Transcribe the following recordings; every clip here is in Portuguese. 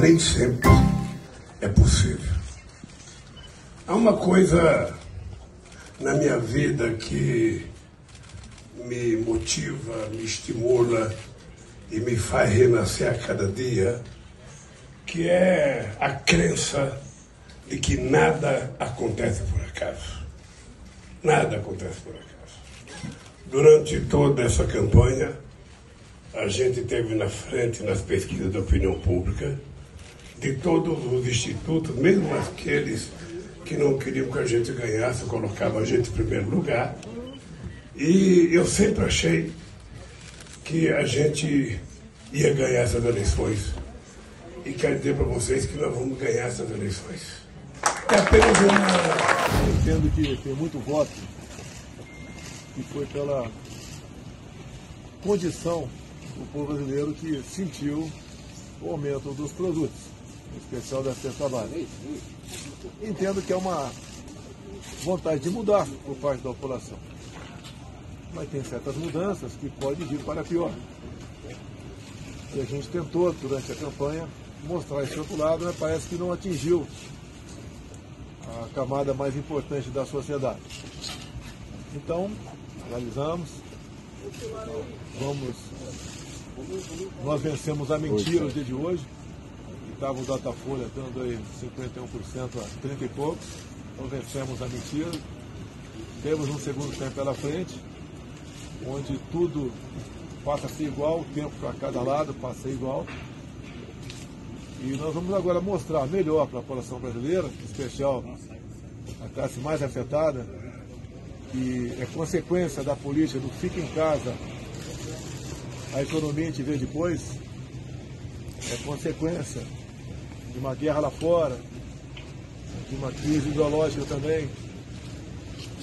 Nem sempre é possível. Há uma coisa na minha vida que me motiva, me estimula e me faz renascer a cada dia, que é a crença de que nada acontece por acaso. Nada acontece por acaso. Durante toda essa campanha, a gente teve na frente nas pesquisas de opinião pública de todos os institutos, mesmo aqueles que não queriam que a gente ganhasse, colocavam a gente em primeiro lugar. E eu sempre achei que a gente ia ganhar essas eleições. E quero dizer para vocês que nós vamos ganhar essas eleições. É apenas uma. Eu entendo que tem muito voto e foi pela condição do povo brasileiro que sentiu o aumento dos produtos, especial da cesta básica. Entendo que é uma vontade de mudar por parte da população. Mas tem certas mudanças que podem vir para pior. E a gente tentou, durante a campanha, mostrar esse outro lado, mas parece que não atingiu a camada mais importante da sociedade. Então, analisamos, vamos. Nós vencemos a mentira no dia de hoje, estava o Datafolha dando aí 51% a 30 e poucos, então vencemos a mentira. Temos um segundo tempo pela frente, onde tudo passa ser igual, o tempo para cada lado passa igual. E nós vamos agora mostrar melhor para a população brasileira, em especial a classe mais afetada, que é consequência da política do fica em casa, a economia a gente vê depois, é consequência de uma guerra lá fora, de uma crise ideológica também.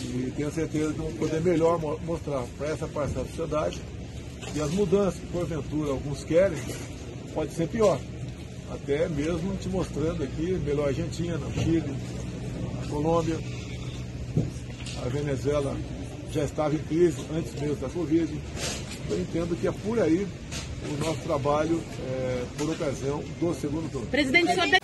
E tenho certeza que vamos poder melhor mostrar para essa parcela da sociedade e as mudanças que porventura alguns querem, pode ser pior. Até mesmo te mostrando aqui, melhor Argentina, Chile, Colômbia, a Venezuela já estava em crise antes mesmo da Covid. Eu entendo que é por aí o nosso trabalho é, por ocasião do segundo turno. Presidente, o senhor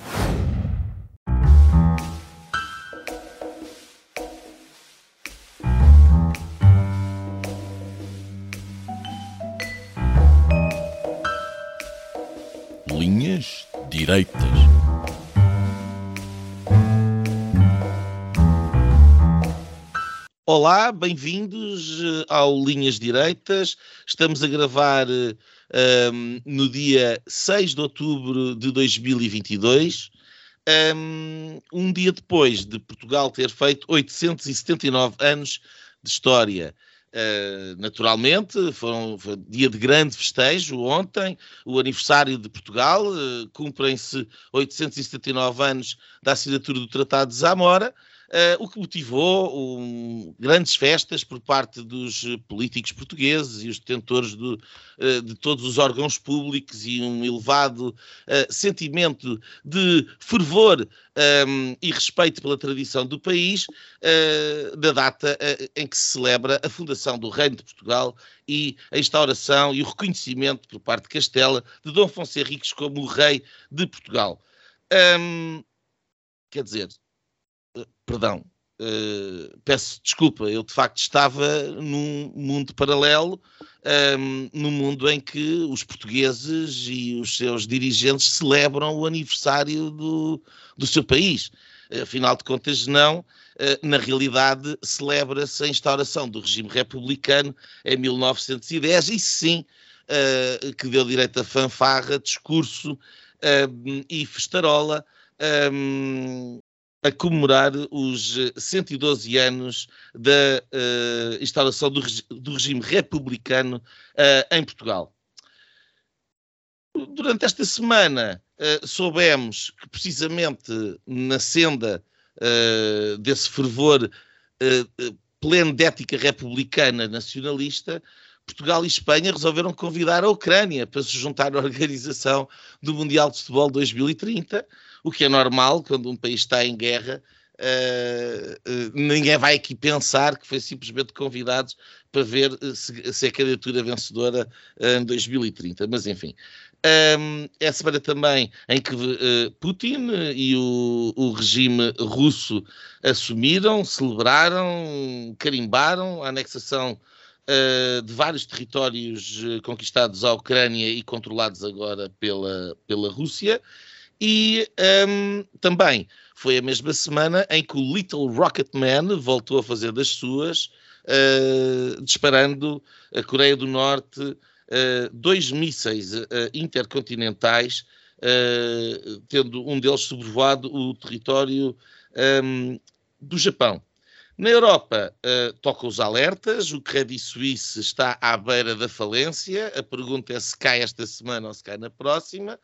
Linhas direitas. Olá, bem-vindos eh, ao Linhas Direitas. Estamos a gravar um, no dia 6 de outubro de 2022, um, um dia depois de Portugal ter feito 879 anos de história. Uh, naturalmente, foi um, foi um, dia de grande festejo ontem, o aniversário de Portugal, uh, cumprem-se 879 anos da assinatura do Tratado de Zamora, Uh, o que motivou um, grandes festas por parte dos políticos portugueses e os detentores do, uh, de todos os órgãos públicos e um elevado uh, sentimento de fervor um, e respeito pela tradição do país, da data em que se celebra a fundação do Reino de Portugal e a instauração e o reconhecimento por parte de Castela de Dom Afonso Henriques como o Rei de Portugal. Um, quer dizer, perdão, uh, peço desculpa, eu de facto estava num mundo paralelo, um, ehm, num mundo em que os portugueses e os seus dirigentes celebram o aniversário do, do seu país. Afinal de contas, não. Uh, na realidade, celebra-se a instauração do regime republicano em 1910, e sim, uh, que deu direito a fanfarra, discurso uh, e festarola um, ehm, a comemorar os 112 eh, anos da uh, instalação do, do, regime republicano uh, em Portugal. durante esta semana uh, soubemos que precisamente na senda desse fervor pleno de ética republicana nacionalista, Portugal e Espanha resolveram convidar a Ucrânia para se juntar à organização do Mundial de Futebol 2030, o que é normal quando um país está em guerra. Uh, ninguém vai aqui pensar que foi simplesmente convidados para ver se, se é a candidatura vencedora em 2030. Mas enfim, um, é a semana também em que uh, Putin e o, o, regime russo assumiram, celebraram, carimbaram a anexação uh, de vários territórios conquistados à Ucrânia e controlados agora pela, pela Rússia. E um, também foi a mesma semana em que o Little Rocket Man voltou a fazer das suas, disparando a Coreia do Norte uh, dois mísseis uh, intercontinentais, uh, tendo um deles sobrevoado o território um, do Japão. Na Europa, uh, toca os alertas, o Credit Suisse está à beira da falência, a pergunta é se cai esta semana ou se cai na próxima,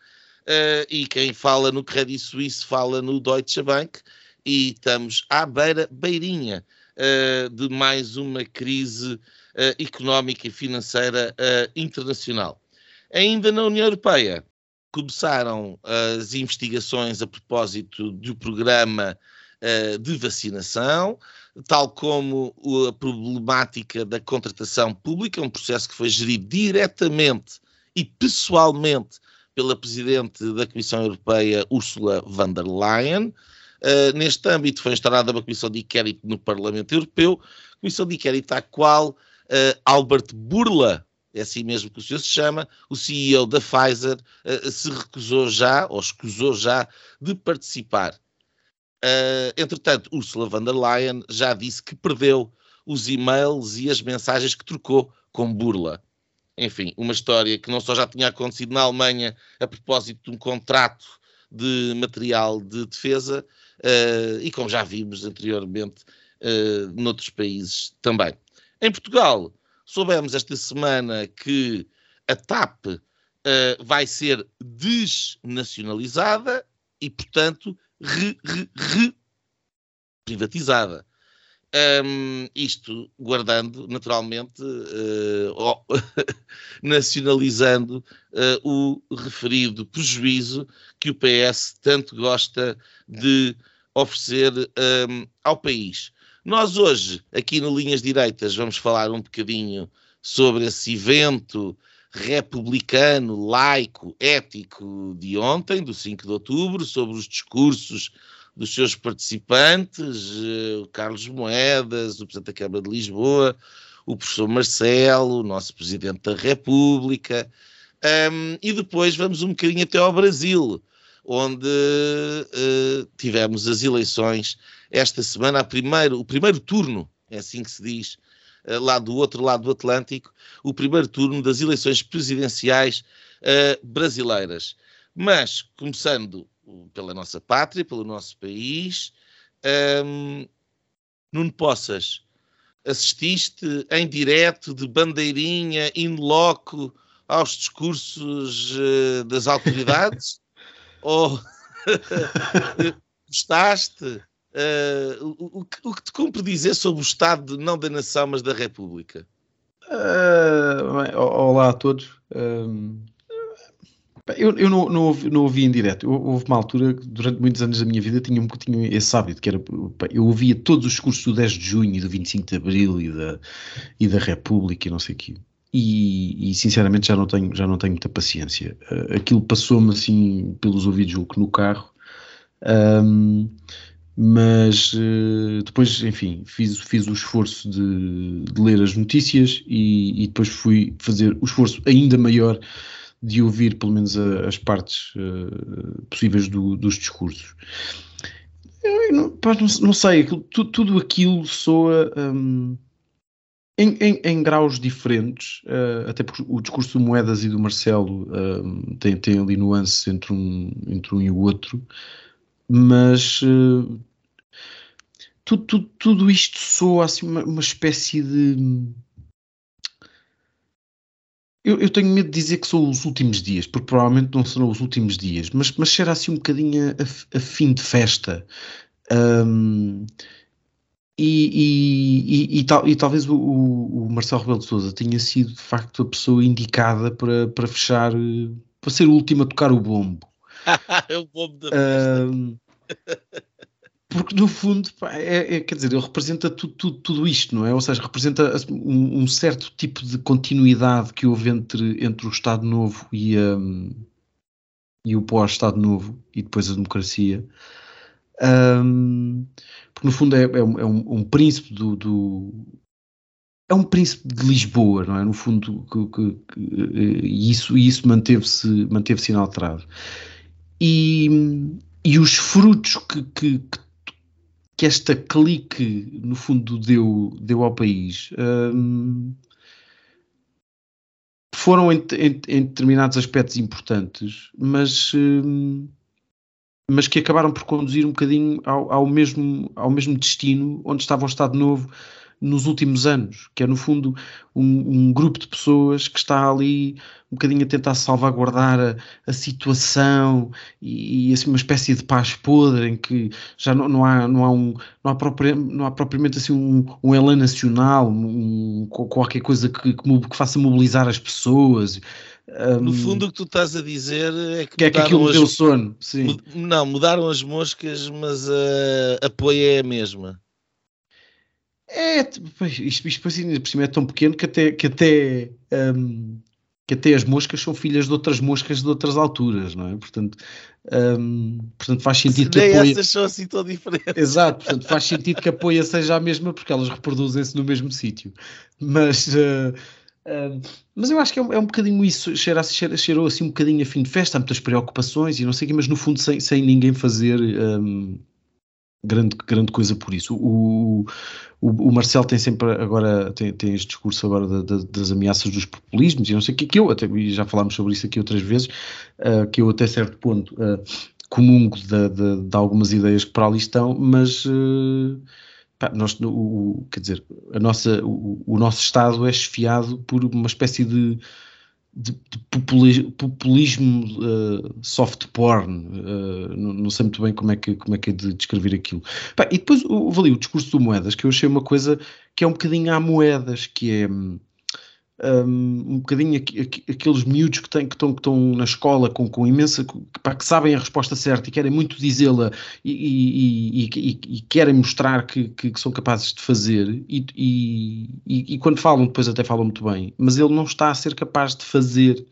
uh, e quem fala no Credit Suisse fala no Deutsche Bank, e estamos à beira, beirinha, uh, de mais uma crise uh, económica e financeira internacional. Ainda na União Europeia, começaram as investigações a propósito do programa de vacinação, tal como a problemática da contratação pública, um processo que foi gerido diretamente e pessoalmente pela Presidente da Comissão Europeia, Ursula von der Leyen. Uh, neste âmbito foi instaurada uma comissão de inquérito no Parlamento Europeu, comissão de inquérito à qual uh, Albert Burla, é assim mesmo que o senhor se chama, o CEO da Pfizer, uh, se recusou já, ou escusou já, de participar. Entretanto, Ursula von der Leyen já disse que perdeu os e-mails e as mensagens que trocou com Burla. Enfim, uma história que não só já tinha acontecido na Alemanha a propósito de um contrato de material de defesa, uh, e como já vimos anteriormente uh, noutros países também. Em Portugal, soubemos esta semana que a TAP uh, vai ser desnacionalizada e, portanto, re, re, re privatizada. Um, isto guardando, naturalmente, uh, nacionalizando uh, o referido prejuízo que o PS tanto gosta de oferecer um, ao país. Nós hoje, aqui no Linhas Direitas, vamos falar um bocadinho sobre esse evento republicano, laico, ético de ontem, do 5 de outubro, sobre os discursos dos seus participantes, eh, o Carlos Moedas, o Presidente da Câmara de Lisboa, o professor Marcelo, o nosso Presidente da República, um, e depois vamos um bocadinho até ao Brasil, onde uh, tivemos as eleições esta semana, primeiro, o primeiro turno, é assim que se diz, uh, lá do outro lado do Atlântico, o primeiro turno das eleições presidenciais uh, brasileiras. Mas, começando pela nossa pátria, pelo nosso país, um, Nuno Poças, assististe em direto de bandeirinha, in loco, aos discursos uh, das autoridades? Ou gostaste? Uh, o, o, o, que te cumpre dizer sobre o Estado, não da nação, mas da República? Uh, bem, olá a todos. Uh, eu, eu não, não, ouvi, não ouvi em direto. Houve uma altura, durante muitos anos da minha vida, tinha, tinha esse hábito, que era, eu ouvia todos os discursos do 10 de junho e do 25 de Abril e da, e da República e não sei o quê. E, e, sinceramente já não tenho, já não tenho muita paciência. Uh, aquilo passou-me assim pelos ouvidos no carro. Um, mas uh, depois, enfim, fiz, fiz o esforço de, de ler as notícias e, e, depois fui fazer o esforço ainda maior de ouvir pelo menos a, as partes uh, possíveis do, dos discursos. Eu não, pá, não, não sei, aquilo, tudo, tudo, aquilo soa um, em, em, em, graus diferentes, uh, até porque o discurso do Moedas e do Marcelo um, tem, tem ali nuances entre um, entre um e o outro mas uh, tudo, tudo, tudo, isto soa assim uma, uma espécie de Eu, eu, tenho medo de dizer que são os últimos dias, porque provavelmente não serão os últimos dias, mas, mas será assim um bocadinho a, a fim de festa. Um, e, e, e, tal, e, talvez o, o Marcelo Rebelo de Souza tenha sido de facto a pessoa indicada para, para fechar, para ser o último a tocar o bombo. é o bombo da festa. Um, porque no fundo, é, é, quer dizer, ele representa tudo, tudo, tudo, isto, não é? Ou seja, representa um, um, certo tipo de continuidade que houve entre, entre o Estado Novo e, um, e o pós-Estado Novo e depois a democracia. Um, porque no fundo é, é, um, é um, príncipe do, do, é um príncipe de Lisboa, não é? No fundo, que, que, que, e isso, isso manteve-se manteve inalterado. E, e os frutos que, que, que esta clique, no fundo, deu, deu ao país um, foram em, em, em, determinados aspectos importantes, mas, um, mas que acabaram por conduzir um bocadinho ao, ao, mesmo, ao mesmo destino onde estava o Estado Novo nos últimos anos, que é no fundo um, um, grupo de pessoas que está ali um bocadinho a tentar salvaguardar a, a situação e, e, assim uma espécie de paz podre em que já não, não há não há um não há, propria, não há propriamente assim um, um elan nacional, um, qualquer coisa que, que, que faça mobilizar as pessoas. No fundo, o que tu estás a dizer é que, que é que aquilo as... deu sono. Sim. Não, mudaram as moscas, mas a, a poeia é a mesma. É, isto, isto por cima é tão pequeno que até, que até, um, que até as moscas são filhas de outras moscas de outras alturas, não é? Portanto, um, portanto faz sentido que a poia... essas são assim tão diferentes. Exato, portanto faz sentido que a poia seja a mesma porque elas reproduzem-se no mesmo sítio. Mas, uh, uh, mas eu acho que é um, é um bocadinho isso, cheira, cheira, cheirou assim um bocadinho a fim de festa, há muitas preocupações e não sei o quê, mas no fundo sem, sem ninguém fazer... Um, grande, grande coisa por isso. O, o, o Marcel tem sempre agora tem, tem este discurso agora da, da, das ameaças dos populismos e não sei o que, que eu até já falámos sobre isso aqui outras vezes, uh, que eu até certo ponto uh, comungo de, de, de, algumas ideias que para ali estão, mas uh, nós, o, quer dizer, a nossa, o, o nosso Estado é esfiado por uma espécie de de, de populismo, uh, soft porn, uh, não, sei muito bem como é que, como é, que é de descrever aquilo. e depois houve ali o discurso do Moedas, que eu achei uma coisa que é um bocadinho a Moedas, que é hum, um, bocadinho aqu aqu aqueles miúdos que, têm, que, estão, que estão na escola com, com imensa que, que sabem a resposta certa e querem muito dizê-la e, e, e, e, querem mostrar que, que, são capazes de fazer e, quando falam depois até falam muito bem mas ele não está a ser capaz de fazer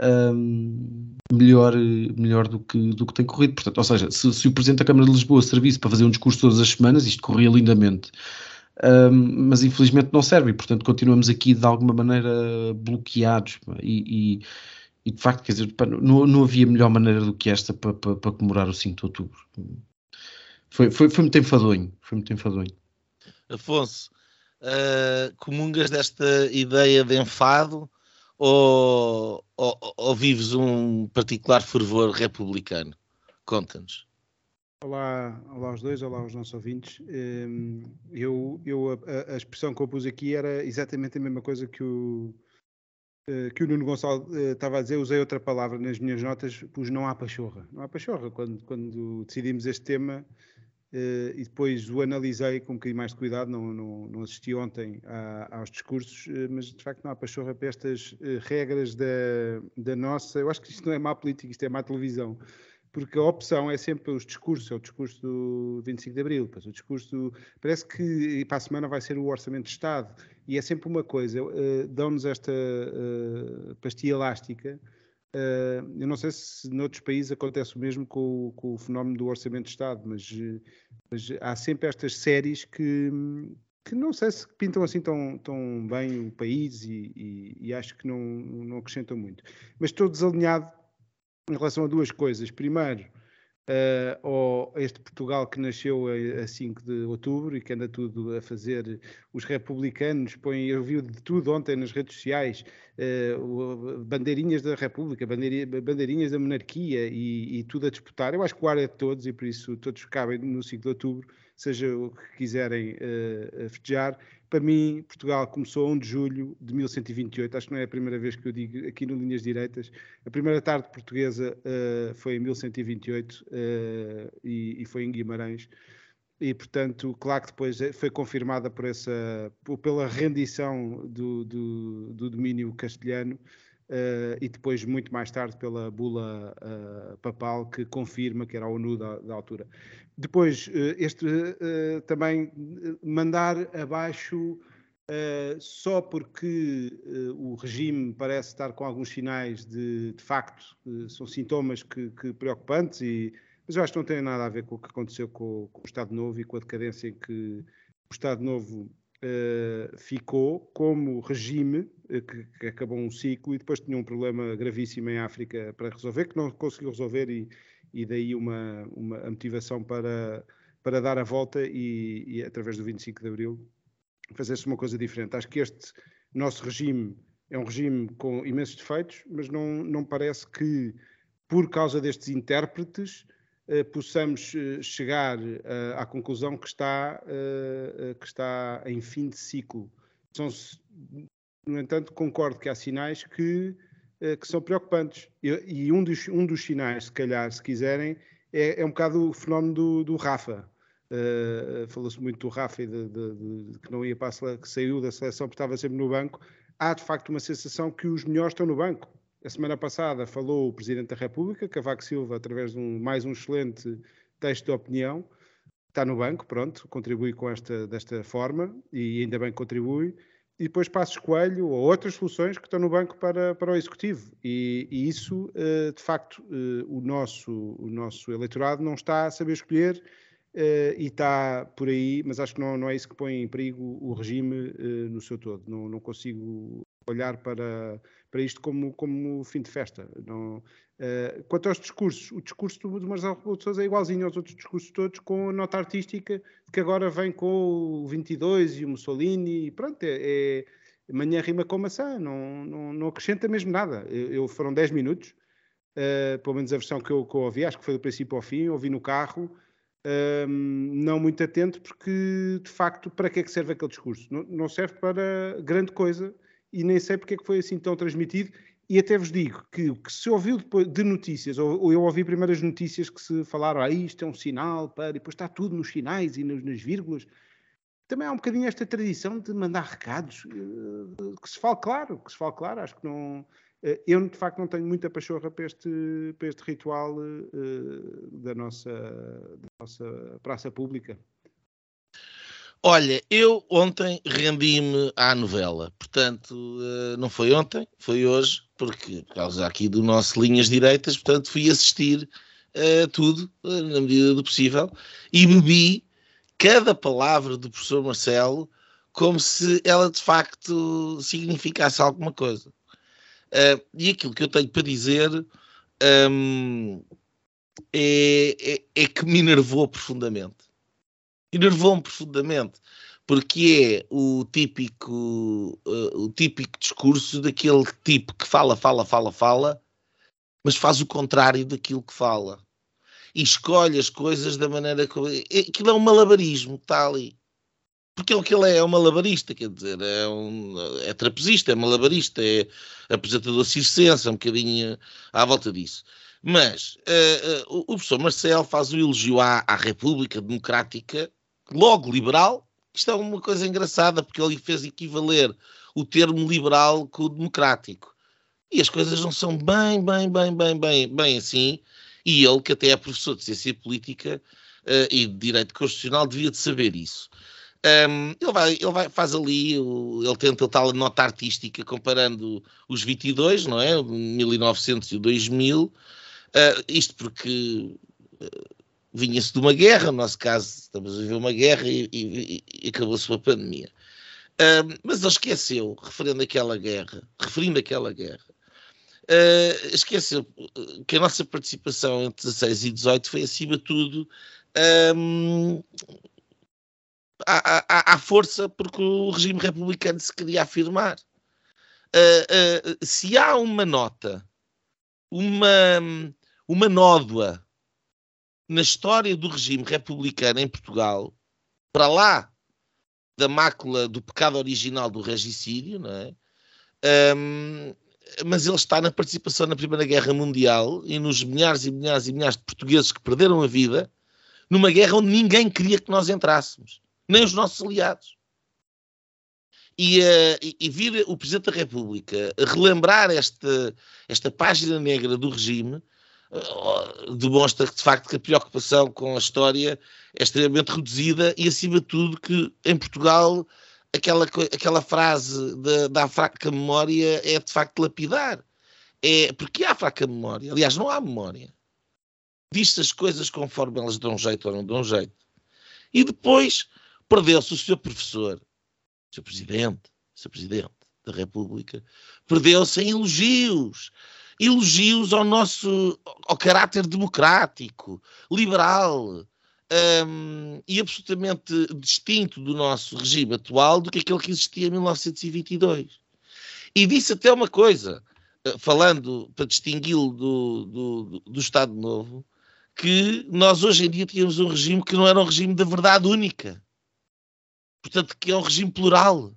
um, melhor, melhor do, que, do que tem corrido. Portanto, ou seja, se, se o Presidente da Câmara de Lisboa servisse para fazer um discurso todas as semanas isto corria lindamente mas infelizmente não serve e, portanto, continuamos aqui de alguma maneira bloqueados e, e, e de facto, quer dizer, não, não havia melhor maneira do que esta para, para, para comemorar o 5 de outubro. Foi, foi, foi muito enfadonho, foi muito enfadonho. Afonso, uh, comungas desta ideia de enfado ou, ou, ou vives um particular fervor republicano? Conta-nos. Olá, olá aos dois, olá aos nossos ouvintes. Hum, eu, eu a, a, expressão que eu pus aqui era exatamente a mesma coisa que o, eh, que o Nuno Gonçalves eh, estava a dizer, usei outra palavra nas minhas notas, pus não há pachorra. Não há pachorra. Quando, quando decidimos este tema eh, e depois o analisei com um bocadinho mais de cuidado, não, não, não assisti ontem aos discursos, mas de facto não há pachorra para estas regras da, da nossa. Eu acho que isto não é má política, isto é má televisão porque a opção é sempre os discursos, é o discurso do 25 de Abril, depois o discurso do, parece que para a semana vai ser o Orçamento de Estado, e é sempre uma coisa, uh, dão-nos esta uh, pastilha elástica, uh, eu não sei se noutros países acontece o mesmo com, com o fenómeno do Orçamento de Estado, mas, mas, há sempre estas séries que, que não sei se pintam assim tão, tão bem o país e, e, e acho que não, não acrescentam muito. Mas estou desalinhado em relação a duas coisas. Primeiro, uh, este Portugal que nasceu a, a 5 de outubro e que anda tudo a fazer. Os republicanos põem, eu vi de tudo ontem nas redes sociais, uh, bandeirinhas da República, bandeirinhas da monarquia e, e, tudo a disputar. Eu acho que o ar é de todos e por isso todos cabem no 5 de outubro, seja o que quiserem uh, festejar para mim, Portugal começou a 1 de julho de 1128, acho que não é a primeira vez que eu digo aqui no Linhas Direitas. A primeira tarde portuguesa uh, foi em 1128 uh, e, e, foi em Guimarães. E, portanto, claro que depois foi confirmada por essa, pela rendição do, do, do domínio castelhano Uh, e depois, muito mais tarde, pela bula uh, papal que confirma que era a ONU da, da altura. Depois, uh, este também mandar abaixo só porque o regime parece estar com alguns sinais de, de facto, são sintomas que, que, preocupantes, e, mas eu acho que não tem nada a ver com o que aconteceu com, com o Estado Novo e com a decadência em que o Estado Novo uh, ficou como regime uh, que, que, acabou um ciclo e depois tinha um problema gravíssimo em África para resolver, que não conseguiu resolver e, e daí uma, uma a motivação para, para dar a volta e, e através do 25 de Abril fazer-se uma coisa diferente. Acho que este nosso regime é um regime com imensos defeitos, mas não, não parece que, por causa destes intérpretes, eh, possamos eh, chegar eh, à conclusão que está, que está em fim de ciclo. São, no entanto, concordo que há sinais que, que são preocupantes. E, um, dos, um dos sinais, se calhar, se quiserem, é, é um bocado o fenómeno do, do Rafa. Uh, Falou-se muito do Rafa e de, de, de, que não ia para a seleção, que saiu da seleção porque estava sempre no banco. Há de facto uma sensação que os melhores estão no banco. A semana passada falou o Presidente da República, Cavaco Silva, através de um, mais um excelente texto de opinião. Está no banco, pronto, contribui com esta, desta forma e ainda bem que contribui. E depois Passos Coelho ou outras soluções que estão no banco para, para o Executivo. E, e isso, eh, de facto, eh, o nosso, o nosso eleitorado não está a saber escolher Uh, e está por aí, mas acho que não, não, é isso que põe em perigo o regime no seu todo. Não, não, consigo olhar para, para isto como, como fim de festa. Não, uh, quanto aos discursos, o discurso do, do Marcelo Rebelo de Sousa é igualzinho aos outros discursos todos, com a nota artística, que agora vem com o 22 e o Mussolini, e pronto, é, é manhã rima com maçã, não, não, não acrescenta mesmo nada. Eu, eu foram 10 minutos, uh, pelo menos a versão que eu, que eu ouvi, acho que foi do princípio ao fim, ouvi no carro, um, não muito atento, porque de facto, para que é que serve aquele discurso? Não, não serve para grande coisa e nem sei porque é que foi assim tão transmitido. E até vos digo que, que se ouviu depois de notícias, ou, ou, eu ouvi primeiras notícias que se falaram, ah, isto é um sinal para, e depois está tudo nos sinais e nas, vírgulas. Também há um bocadinho esta tradição de mandar recados, uh, que se fale claro, que se fale claro, acho que não. Uh, eu, de facto, não tenho muita pachorra para este, para este ritual uh, da, nossa, da nossa praça pública. Olha, eu ontem rendi-me à novela, portanto, uh, não foi ontem, foi hoje, porque por causa aqui do nosso Linhas Direitas, portanto, fui assistir a uh, tudo, uh, na medida do possível, e bebi cada palavra do professor Marcelo como se ela de facto significasse alguma coisa. e aquilo que eu tenho para dizer um, é, é, é que me enervou profundamente enervou-me profundamente, porque é o típico, uh, o típico discurso daquele tipo que fala, fala, fala, fala, mas faz o contrário daquilo que fala. E escolhe as coisas da maneira que. É, aquilo é um malabarismo, está ali. Porque é o que ele é, é um malabarista, quer dizer, é, um, é trapezista, é malabarista, é apresentador circense, é um bocadinho à volta disso. Mas uh, uh, o professor Marcel faz o elogio à, à República Democrática logo liberal. Isto é uma coisa engraçada, porque ele fez equivaler o termo liberal com o democrático. E as coisas não são bem, bem, bem, bem, bem, bem assim. E ele, que até é professor de ciência política uh, e de direito constitucional, devia de saber isso. Um, ele vai, ele vai, faz ali, ele tenta tal nota artística comparando os 22, não é? 1900 e 2000. Uh, isto porque uh, vinha-se de uma guerra, no nosso caso estamos a viver uma guerra e, e, e acabou-se uma pandemia. Uh, mas ele esqueceu, referindo aquela guerra, referindo aquela guerra, uh, esqueceu que a nossa participação entre 16 e 18 foi acima de tudo um, à, à, à, força porque o regime republicano se queria afirmar. Uh, se há uma nota, uma, uma nódoa na história do regime republicano em Portugal, para lá da mácula do pecado original do regicídio, não é? Um, mas ele está na participação na Primeira Guerra Mundial e nos milhares e milhares e milhares de portugueses que perderam a vida numa guerra onde ninguém queria que nós entrássemos, nem os nossos aliados. E, uh, e, vir o Presidente da República relembrar esta, esta página negra do regime uh, demonstra que, de facto, que a preocupação com a história é extremamente reduzida e, acima de tudo, que em Portugal aquela, aquela frase da, da fraca memória é, de facto, lapidar. É, porque há fraca memória. Aliás, não há memória. Diz-se as coisas conforme elas dão jeito ou não dão jeito. E depois perdeu-se o seu professor, o seu presidente, o seu presidente da República, perdeu-se em elogios elogios ao nosso ao caráter democrático, liberal um, e absolutamente distinto do nosso regime atual do que aquele que existia em 1922. E disse até uma coisa, eh, falando para distingui-lo do, do, do Estado Novo, que nós hoje em dia tínhamos um regime que não era um regime da verdade única. Portanto, que é um regime plural.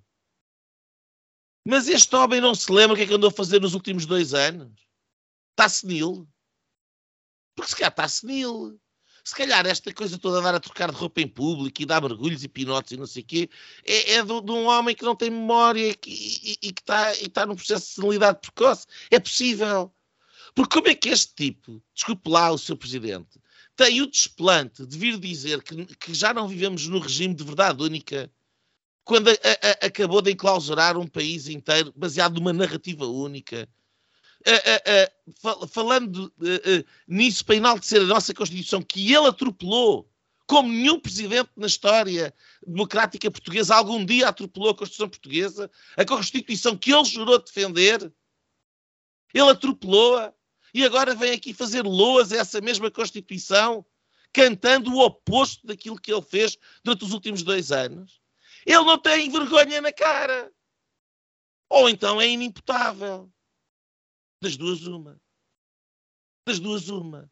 Mas este homem não se lembra o que é que andou a fazer nos últimos dois anos? Está senil. Porque se calhar está senil. Se calhar esta coisa toda a dar a trocar de roupa em público e dar mergulhos e pinotes e não sei o quê, é, é de, de, um homem que não tem memória e, e, e que está, e está num processo de senilidade precoce. É possível. Porque como é que este tipo, desculpe lá o seu presidente, tem o desplante de vir dizer que, que já não vivemos no regime de verdade única, quando a, a, acabou de enclausurar um país inteiro baseado numa narrativa única, uh, uh, falando nisso para enaltecer a nossa Constituição, que ele atropelou, como nenhum presidente na história democrática portuguesa algum dia atropelou a Constituição portuguesa, a Constituição que ele jurou defender, ele atropelou-a e agora vem aqui fazer loas a essa mesma Constituição, cantando o oposto daquilo que ele fez durante os últimos dois anos. Ele não tem vergonha na cara. Ou então é inimputável. Das duas, uma. Das duas, uma.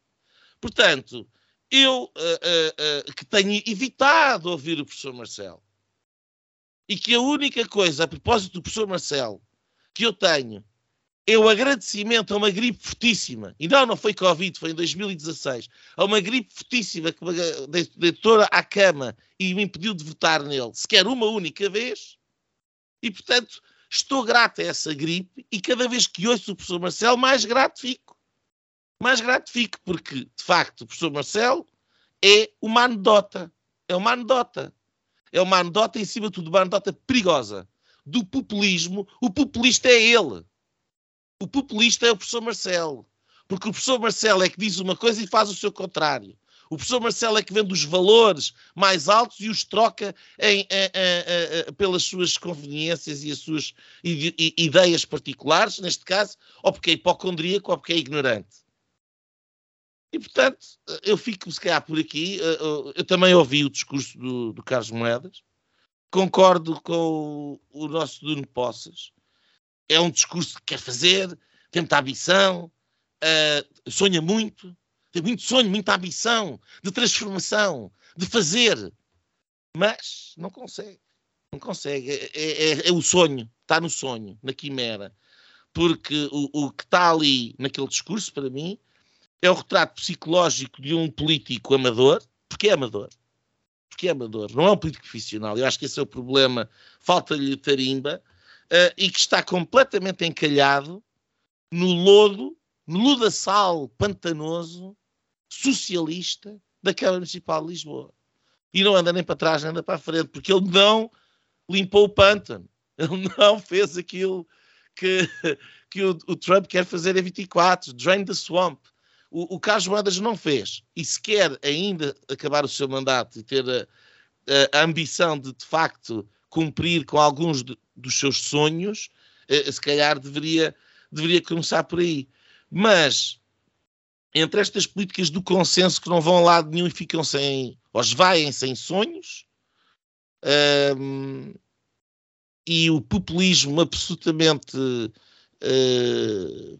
Portanto, eu uh, uh, uh, que tenho evitado ouvir o professor Marcelo e que a única coisa, a propósito do professor Marcelo, que eu tenho é o agradecimento a uma gripe fortíssima, e não, não foi Covid, foi em 2016, a uma gripe fortíssima que me deitou à cama e me impediu de votar nele, sequer uma única vez, e portanto Estou grato a essa gripe e cada vez que ouço o professor Marcelo, mais grato fico. Mais grato fico, porque, de facto, o professor Marcelo é uma anedota. É uma anedota. É uma anedota, em cima de tudo, uma anedota perigosa. Do populismo, o populista é ele. O populista é o professor Marcelo. Porque o professor Marcelo é que diz uma coisa e faz o seu contrário. O professor Marcelo é que vende os valores mais altos e os troca em, pelas suas conveniências e as suas ideias particulares, neste caso, ou porque é hipocondríaco ou porque é ignorante. E, portanto, eu fico, se calhar, por aqui. Eu também ouvi o discurso do, do Carlos Moedas. Concordo com o, o nosso Duno Poças. É um discurso que quer fazer, tem muita ambição, uh, sonha muito, tem muito sonho, muita ambição de transformação, de fazer, mas não consegue. Não consegue. É, é, é, é o sonho, está no sonho, na quimera. Porque o, o que está ali naquele discurso, para mim, é o retrato psicológico de um político amador, porque é amador. Porque é amador, não é um político profissional. Eu acho que esse é o problema. Falta-lhe tarimba uh, e que está completamente encalhado no lodo, no ludaçal pantanoso socialista da Câmara Municipal de Lisboa. E não anda nem para trás, nem anda para a frente, porque ele não limpou o pântano. Ele não fez aquilo que, que o, o Trump quer fazer em 24, drain the swamp. O, o Carlos Moedas não fez. E se quer ainda acabar o seu mandato e ter a, a, ambição de, de facto, cumprir com alguns de, dos seus sonhos, eh, se calhar deveria, deveria começar por aí. Mas entre estas políticas do consenso que não vão a lado nenhum e ficam sem, ou esvaem sem sonhos, um, e o populismo absolutamente uh,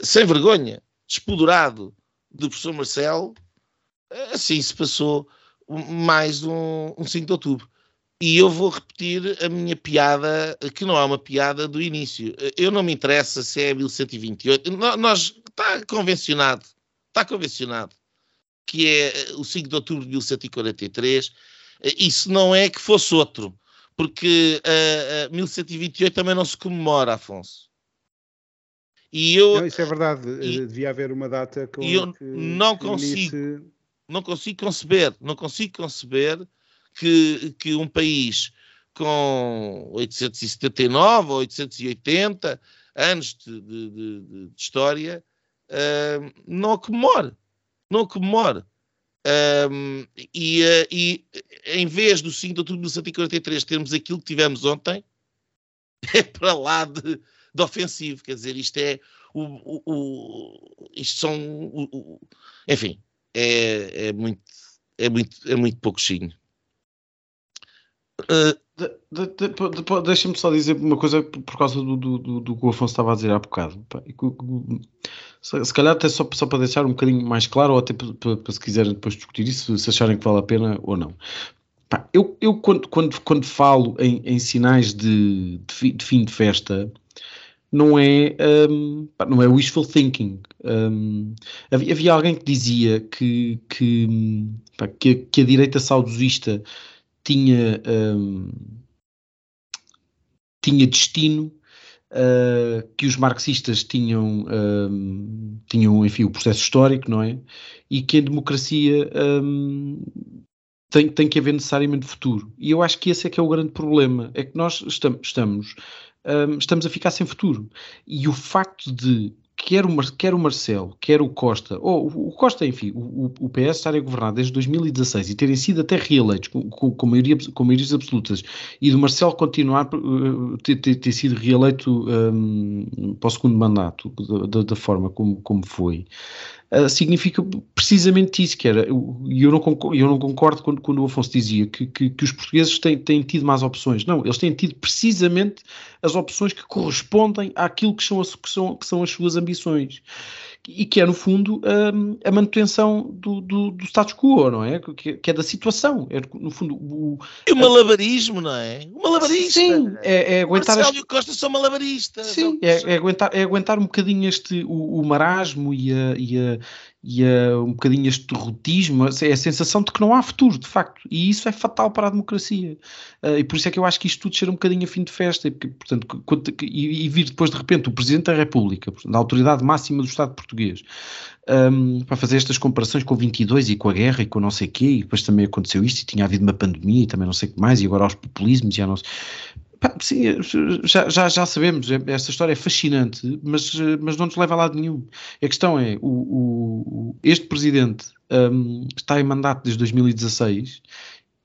sem vergonha, despodurado do professor Marcelo, assim se passou mais um, um 5 de outubro. E eu vou repetir a minha piada, que não é uma piada do início. Eu não me interessa se é 1128. Nós, está convencionado, está convencionado, que é o 5 de outubro de 1143. Isso não é que fosse outro, porque uh, uh, 1128 também não se comemora, Afonso. E eu, não, isso é verdade, e, devia haver uma data com, e eu que, não que consigo, unisse... não consigo conceber, não consigo conceber que, que um país com 879 ou 880 anos de, de, de, de história uh, não comemore. Não comemore. Um, e, uh, e em vez do 5 de outubro de 1943 termos aquilo que tivemos ontem, é para lá de, de ofensivo. Quer dizer, isto é o. o, o isto são. O, enfim, é, é, muito, é, muito, é muito pouquinho. Uh, de, de, de, Deixa-me só dizer uma coisa por causa do, do, do, do, que o Afonso estava a dizer há bocado. Se, calhar até só, só para deixar um bocadinho mais claro, ou até para, para, se quiserem depois discutir isso, se acharem que vale a pena ou não. Eu, eu quando, quando, quando falo em, em sinais de, de, fim, de fim de festa, não é, um, não é wishful thinking. Um, havia, havia, alguém que dizia que, que, pá, que, que, a direita saudosista tinha, um, tinha destino, uh, que os marxistas tinham, um, tinham, enfim, o processo histórico, não é? E que a democracia um, tem, tem que haver necessariamente futuro. E eu acho que esse é que é o grande problema, é que nós estamos, estamos, estamos a ficar sem futuro. E o facto de quer o, Mar, quer o Marcelo, quer o Costa, ou o, Costa, enfim, o, o PS estarem a governar desde 2016 e terem sido até reeleitos com, com, maioria, com maiorias absolutas e do Marcelo continuar uh, ter, ter, sido reeleito um, para o segundo mandato da, da forma como, como foi, uh, significa precisamente isso, que era, e eu eu não concordo quando, quando o Afonso dizia que, que, que, os portugueses têm, têm tido mais opções. Não, eles têm tido precisamente as opções que correspondem àquilo que são as, que são, que são as suas ambições e que é, no fundo, um, a manutenção do, do, do, status quo, não é? Que, que é da situação. É, no fundo, o, e o malabarismo, não é? O malabarista. Sim, é, é aguentar. Marcelo as... Costa são malabaristas. Sim, é, é, aguentar, é aguentar um bocadinho este, o, o marasmo e a, e a e uh, um bocadinho este derrotismo, é a sensação de que não há futuro, de facto, e isso é fatal para a democracia. Uh, e por isso é que eu acho que isto tudo cheira um bocadinho a fim de festa, e, portanto, e, e, vir depois de repente o Presidente da República, portanto, a autoridade máxima do Estado português, um, para fazer estas comparações com o 22 e com a guerra e com não sei o quê, e depois também aconteceu isto, e tinha havido uma pandemia e também não sei o que mais, e agora aos populismos, e não sei sim, já, já, já sabemos, é, esta história é fascinante, mas, mas não nos leva a lado nenhum. A questão é, o, o este presidente um, está em mandato desde 2016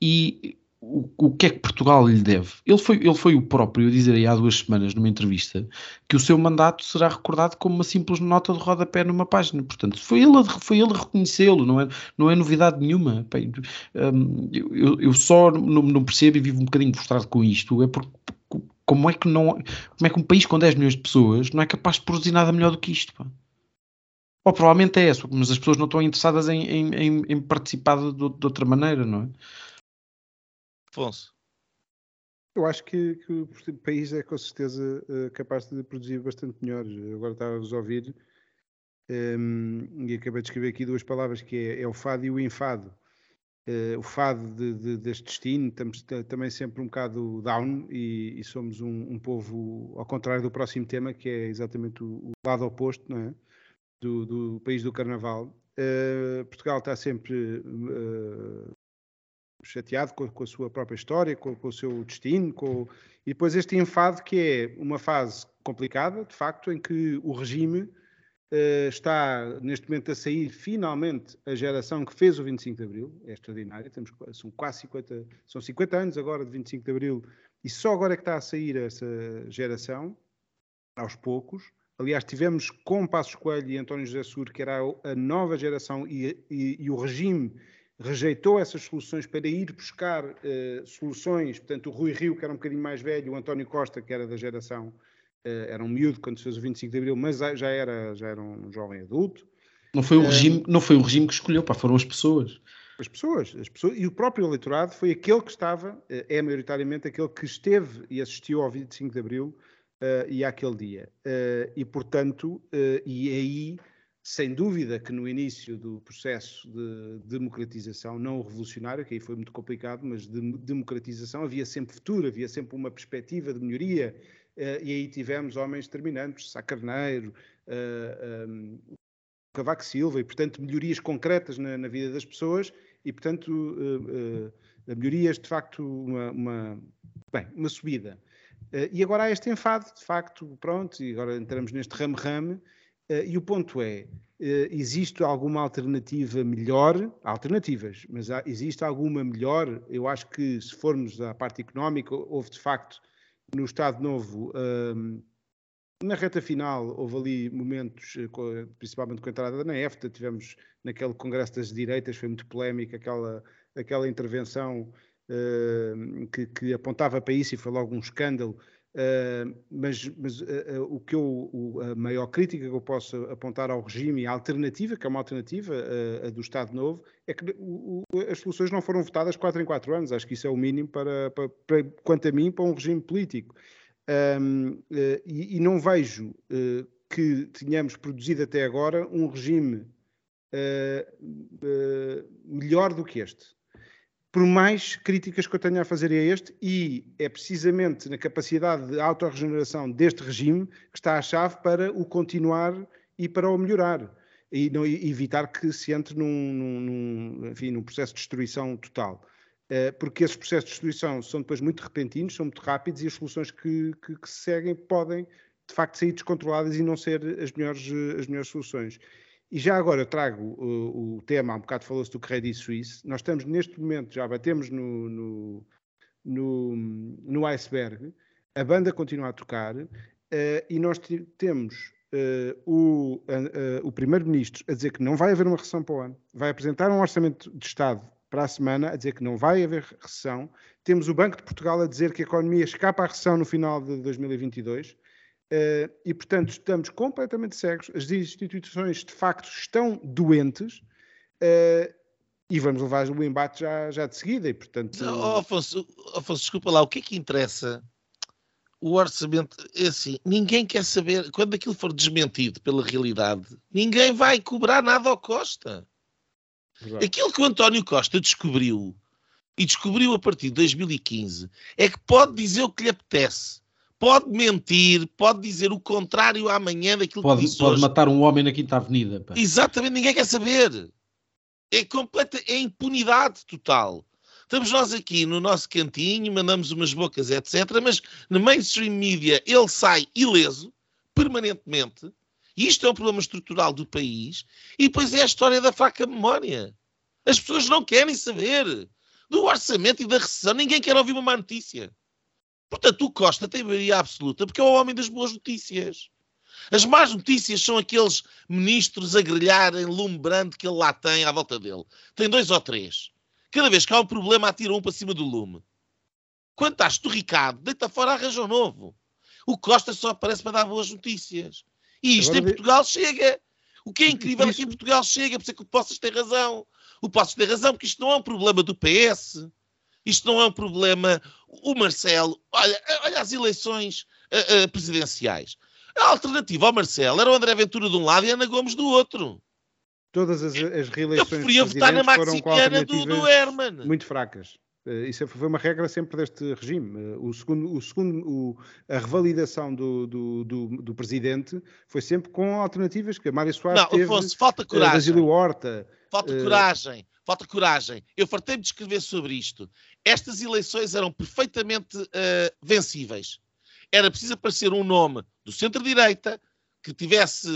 e o, o que é que Portugal lhe deve? Ele foi, ele foi o próprio a dizer aí há duas semanas numa entrevista que o seu mandato será recordado como uma simples nota de rodapé numa página. Portanto, foi ele foi ele reconhecê-lo, não é, não é novidade nenhuma. Bem, um, eu, eu só não, não, percebo e vivo um bocadinho frustrado com isto, é porque como é que não como é que um país com 10 milhões de pessoas não é capaz de produzir nada melhor do que isto? Pá? Ou provavelmente é isso, mas as pessoas não estão interessadas em, em, em participar de, de outra maneira, não é? Afonso. Eu acho que, que, o país é com certeza eh, capaz de produzir bastante melhor. Agora estava a ouvir um, ehm, e acabei de escrever aqui duas palavras que é, é o fado e o enfado. Uh, o fado de, de, deste destino, estamos também sempre um bocado down e, e somos um, um, povo ao contrário do próximo tema, que é exatamente o, o lado oposto não é? do, do país do Carnaval. Uh, Portugal está sempre uh, chateado com, com, a sua própria história, com, com o seu destino, com... e depois este enfado que é uma fase complicada, de facto, em que o regime uh, está neste momento a sair finalmente a geração que fez o 25 de Abril, é extraordinário, temos, são quase 50, são 50 anos agora de 25 de Abril, e só agora é que está a sair essa geração, aos poucos, Aliás, tivemos com Passos Coelho e António José Sur, que era a nova geração, e, e, e o regime rejeitou essas soluções para ir buscar uh, soluções. Portanto, o Rui Rio, que era um bocadinho mais velho, o António Costa, que era da geração, uh, era um miúdo quando se fez o 25 de Abril, mas já era, já era um jovem adulto. Não foi o, regime, não foi o regime que escolheu, pá, foram as pessoas. As pessoas, as pessoas, e o próprio eleitorado foi aquele que estava, eh, é maioritariamente aquele que esteve e assistiu ao 25 de Abril uh, e àquele dia. E, portanto, e aí, sem dúvida que no início do processo de democratização, não revolucionário, que aí foi muito complicado, mas de democratização, havia sempre futuro, havia sempre uma perspectiva de melhoria, e aí tivemos homens determinantes, Sá Carneiro, um, Cavaco Silva, e, portanto, melhorias concretas na, na vida das pessoas e, portanto, uh, uh, melhorias, de facto, uma, uma, bem, uma subida. Uh, e agora há este enfado, de facto, pronto, e agora entramos neste rame-rame, e o ponto é, existe alguma alternativa melhor? Há alternativas, mas há, existe alguma melhor? Eu acho que, se formos à parte económica, houve, de facto, no Estado Novo na reta final houve ali momentos, eh, principalmente com a entrada na EFTA, tivemos naquele Congresso das Direitas, foi muito polémica aquela, aquela intervenção uh, que, que, apontava para isso e foi logo um escândalo. Uh, mas, mas uh, o que eu, o, a maior crítica que eu posso apontar ao regime a alternativa, que é uma alternativa a do Estado Novo, é que o, o, as soluções não foram votadas 4 em 4 anos. Acho que isso é o mínimo para, para, para quanto a mim, para um regime político. Um, e, e, não vejo que tenhamos produzido até agora um regime melhor do que este. Por mais críticas que eu tenha a fazer a este, e é precisamente na capacidade de autorregeneração deste regime que está a chave para o continuar e para o melhorar. E, não, evitar que se entre num, num, enfim, num processo de destruição total. Eh, porque esses processos de destruição são depois muito repentinos, são muito rápidos e as soluções que, que, que se seguem podem, de facto, sair descontroladas e não ser as melhores, as melhores soluções. E já agora trago o, o tema, há um bocado falou-se do Credit Suisse, nós estamos neste momento, já batemos no, no, no, no iceberg, a banda continua a tocar uh, e nós temos uh, o, uh, o Primeiro-Ministro a dizer que não vai haver uma recessão para o ano, vai apresentar um orçamento de Estado para a semana a dizer que não vai haver recessão. Temos o Banco de Portugal a dizer que a economia escapa à recessão no final de 2022. Eh, e, portanto, estamos completamente cegos. As instituições, de facto, estão doentes. Uh, e vamos levar o embate já, já de seguida. E, portanto... Oh, Afonso, Afonso, desculpa lá. O que é que interessa? O orçamento, é assim, ninguém quer saber, quando aquilo for desmentido pela realidade, ninguém vai cobrar nada ao Costa. Exato. Aquilo que o António Costa descobriu, e descobriu a partir de 2015, é que pode dizer o que lhe apetece. Pode mentir, pode dizer o contrário amanhã daquilo pode, que disse Pode hoje. matar um homem na Quinta Avenida. Pá. Exatamente, ninguém quer saber. É completa, é impunidade total. Estamos nós aqui no nosso cantinho, mandamos umas bocas, etc. Mas no mainstream media ele sai ileso, permanentemente, e isto é um problema estrutural do país. E depois é a história da faca memória. As pessoas não querem saber do orçamento e da recessão. Ninguém quer ouvir uma má notícia. Portanto, o Costa tem maioria absoluta porque é o homem das boas notícias. As más notícias são aqueles ministros a grelharem lume brando que ele lá tem à volta dele. Tem dois ou três. Cada vez que há um problema, atira um para cima do lume. Quando estás Ricardo, deita fora, arranja um novo. O Costa só aparece para dar boas notícias. E isto Agora, em Portugal chega. O que é incrível isso... é que em Portugal chega, por isso é que o Poças tem razão. O Poças tem razão, porque isto não é um problema do PS. Isto não é um problema. O Marcelo, olha, olha as eleições uh, uh, presidenciais. A alternativa ao Marcelo era o André Ventura de um lado e a Ana Gomes do outro. Todas as, as reeleições Eu preferia votar na Maximiana do, do Herman. Muito fracas. Uh, isso foi uma regra sempre deste regime. O segundo, o segundo, o, a revalidação do, do, do, do, presidente foi sempre com alternativas que a Mária Soares não, teve. Afonso, falta eh, coragem. Basílio Horta. Falta uh, coragem. Falta coragem. Eu fartei-me de escrever sobre isto. Estas eleições eram perfeitamente vencíveis. Era preciso aparecer um nome do centro-direita que tivesse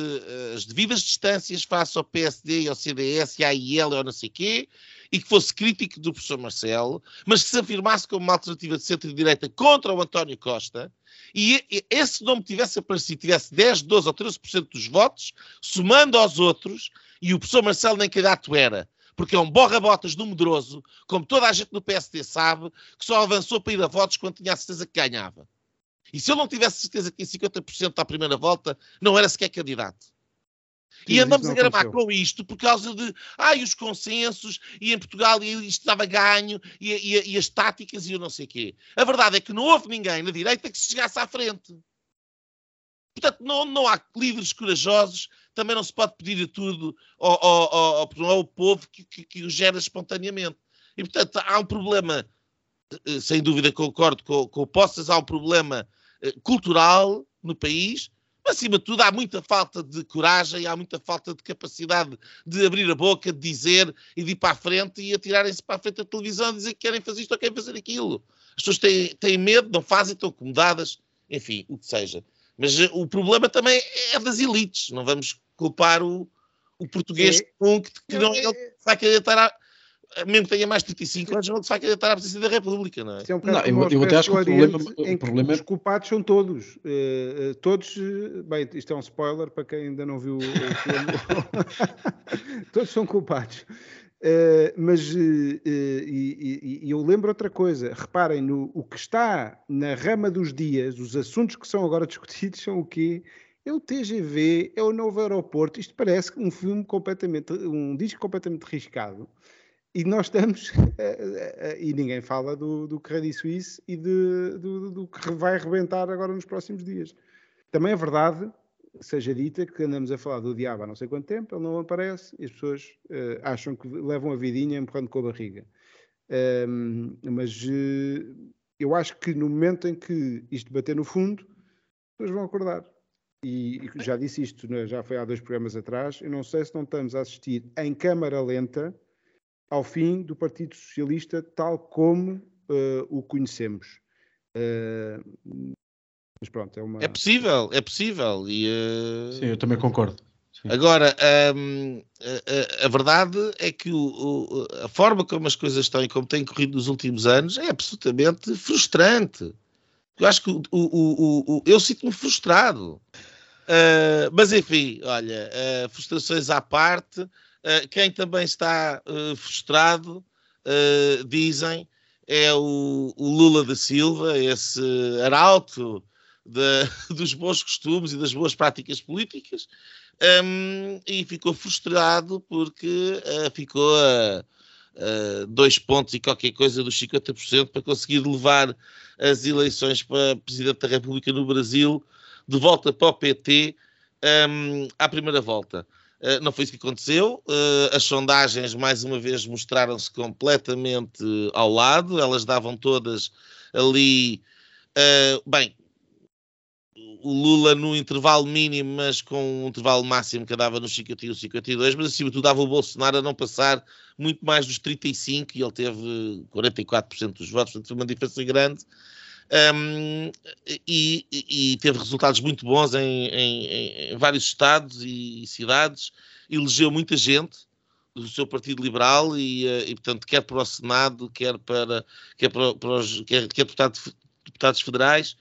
as devidas distâncias face ao PSD, ao CDS e à IEL ou não sei quê, e que fosse crítico do professor Marcelo, mas que se afirmasse como uma alternativa de centro-direita contra o António Costa, e esse nome tivesse aparecido, tivesse 10, 12 ou 13% dos votos, somando aos outros, e o professor Marcelo nem candidato era, porque é um borra-botas do medroso, como toda a gente no PSD sabe, que só avançou para ir a votos quando tinha a certeza que ganhava. E se ele não tivesse certeza que tinha 50% à primeira volta, não era sequer candidato. e andamos a gravar com isto por causa de ai, os consensos, e em Portugal e isto estava ganho, e, e, e as táticas e eu não sei o quê. A verdade é que não houve ninguém na direita que se chegasse à frente. Portanto, não, não há líderes corajosos, também não se pode pedir tudo ao, ao, ao, ao povo que, que, que o gera espontaneamente. E, portanto, há um problema, eh, sem dúvida concordo com, com o Poças, há um problema eh, cultural no país, mas, acima de tudo, há muita falta de coragem, há muita falta de capacidade de abrir a boca, de dizer e de ir para a frente e atirarem-se para a frente da televisão e dizer que querem fazer isto ou querem fazer aquilo. As pessoas têm, têm medo, não fazem, estão acomodadas, enfim, o que seja. Mas eh, o problema também é das elites. Não vamos culpar o, o português é. que, que não, é, ele vai candidatar a, mesmo que tenha mais de 35 anos, não se vai candidatar à presidência da República, não é? é um não, eu, eu até acho que o problema, o problema... Os culpados são todos. Uh, todos, bem, isto é um spoiler para quem ainda não viu o filme. todos são culpados. Uh, mas uh, uh, e, e, eu lembro outra coisa, reparem no o que está na rama dos dias, os assuntos que são agora discutidos são o quê? É o TGV, é o novo aeroporto. Isto parece um filme completamente, um disco completamente riscado. E nós estamos, e ninguém fala do, do Credit Suisse e de, do, do que vai arrebentar agora nos próximos dias. Também é verdade seja dita que andamos a falar do diabo há não sei quanto tempo, ele não aparece e as pessoas uh, acham que levam a vidinha empurrando com a barriga. Um, mas uh, eu acho que no momento em que isto bater no fundo, as pessoas vão acordar. E, e já disse isto, né? já foi há dois programas atrás. Eu não sei se não estamos a assistir em câmara lenta ao fim do Partido Socialista, tal como uh, o conhecemos. Uh, mas pronto, é uma. É possível, é possível. E, uh... Sim, eu também concordo. Sim. Agora, um, a, a, verdade é que o, o, a forma como as coisas estão e como têm corrido nos últimos anos é absolutamente frustrante. Eu acho que o, o eu sinto-me frustrado. Uh, mas enfim, olha, uh, frustrações à parte, uh, quem também está frustrado, dizem, é o, o, Lula da Silva, esse arauto de, dos bons costumes e das boas práticas políticas um, e ficou frustrado porque uh, ficou a, dois pontos e qualquer coisa dos 50% para conseguir levar as eleições para Presidente da República no Brasil de volta para o PT um, à primeira volta. Uh, não foi isso que aconteceu. Uh, as sondagens, mais uma vez, mostraram-se completamente ao lado. Elas davam todas ali. Bem, Lula no intervalo mínimo, mas com um intervalo máximo que dava nos 51, 52, mas acima de tudo dava o Bolsonaro a não passar muito mais dos 35 e ele teve 44% dos votos, portanto foi uma diferença grande. Um, e, e, teve resultados muito bons em, em, em vários estados e, cidades, elegeu muita gente do seu Partido Liberal e, eh, e portanto, quer para o Senado, quer para, quer para, para os quer, quer deputados, deputados federais,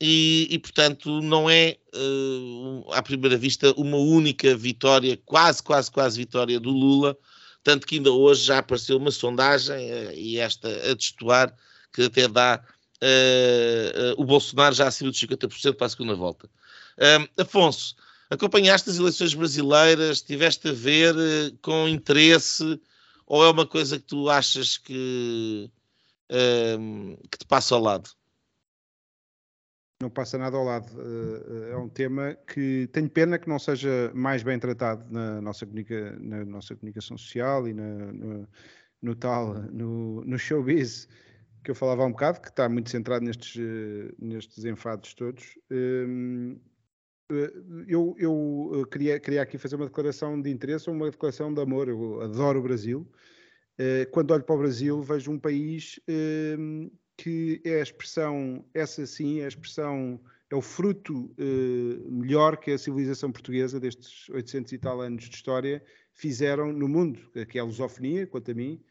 e, e, portanto não é uh, à primeira vista uma única vitória, quase, quase, quase vitória do Lula, tanto que ainda hoje já apareceu uma sondagem uh, e esta a destoar que até dá uh, o Bolsonaro já acima de 50% para a segunda volta. Afonso, acompanhaste as eleições brasileiras, estiveste a ver com interesse ou é uma coisa que tu achas que, que te passa ao lado? Não passa nada ao lado. Eh, é um tema que tenho pena que não seja mais bem tratado na nossa, comunica, na nossa comunicação social e na, no, no, tal, no, no showbiz que eu falava há um bocado, que está muito centrado nestes, nestes enfados todos. Ehm, eh, eu, eu eh, queria, queria aqui fazer uma declaração de interesse uma declaração de amor. Eu adoro o Brasil. Quando olho para o Brasil, vejo um país ehm, que é a expressão, essa sim, é a expressão, é o fruto uh, melhor que a civilização portuguesa destes 800 e tal anos de história fizeram no mundo, que é a lusofonia, quanto a mim,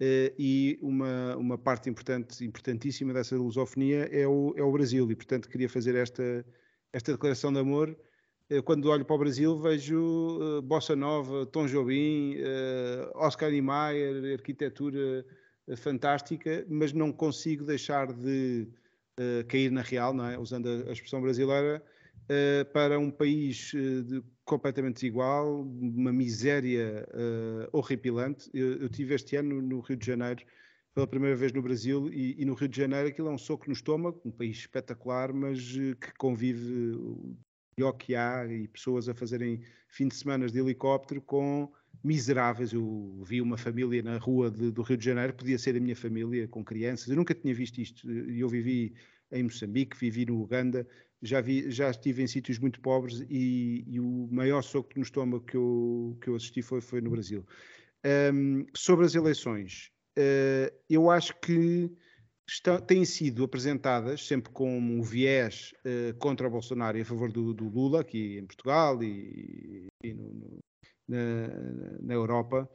uh, e uma, uma parte importante, importantíssima dessa lusofonia é o, é o Brasil, e portanto queria fazer esta, esta declaração de amor. Uh, quando olho para o Brasil vejo Bossa Nova, Tom Jobim, Oscar Niemeyer, arquitetura fantástica, mas não consigo deixar de uh, cair na real, não é? usando a, a expressão brasileira, uh, para um país uh, de, completamente desigual, uma miséria horripilante. Eu, eu tive este ano no Rio de Janeiro pela primeira vez no Brasil e, e, no Rio de Janeiro aquilo é um soco no estômago, um país espetacular, mas que convive pior que há e pessoas a fazerem fim de semana de helicóptero com miseráveis. Eu vi uma família na rua de, do Rio de Janeiro, podia ser a minha família, com crianças. Eu nunca tinha visto isto. Eu vivi em Moçambique, vivi no Uganda, já, vi, já estive em sítios muito pobres e, e, o maior soco no estômago que eu, que eu assisti foi, foi no Brasil. Um, sobre as eleições, uh, eu acho que estão, têm sido apresentadas sempre com um viés uh, contra o Bolsonaro e a favor do, do Lula, aqui em Portugal e, e no, no, na, na, Europa.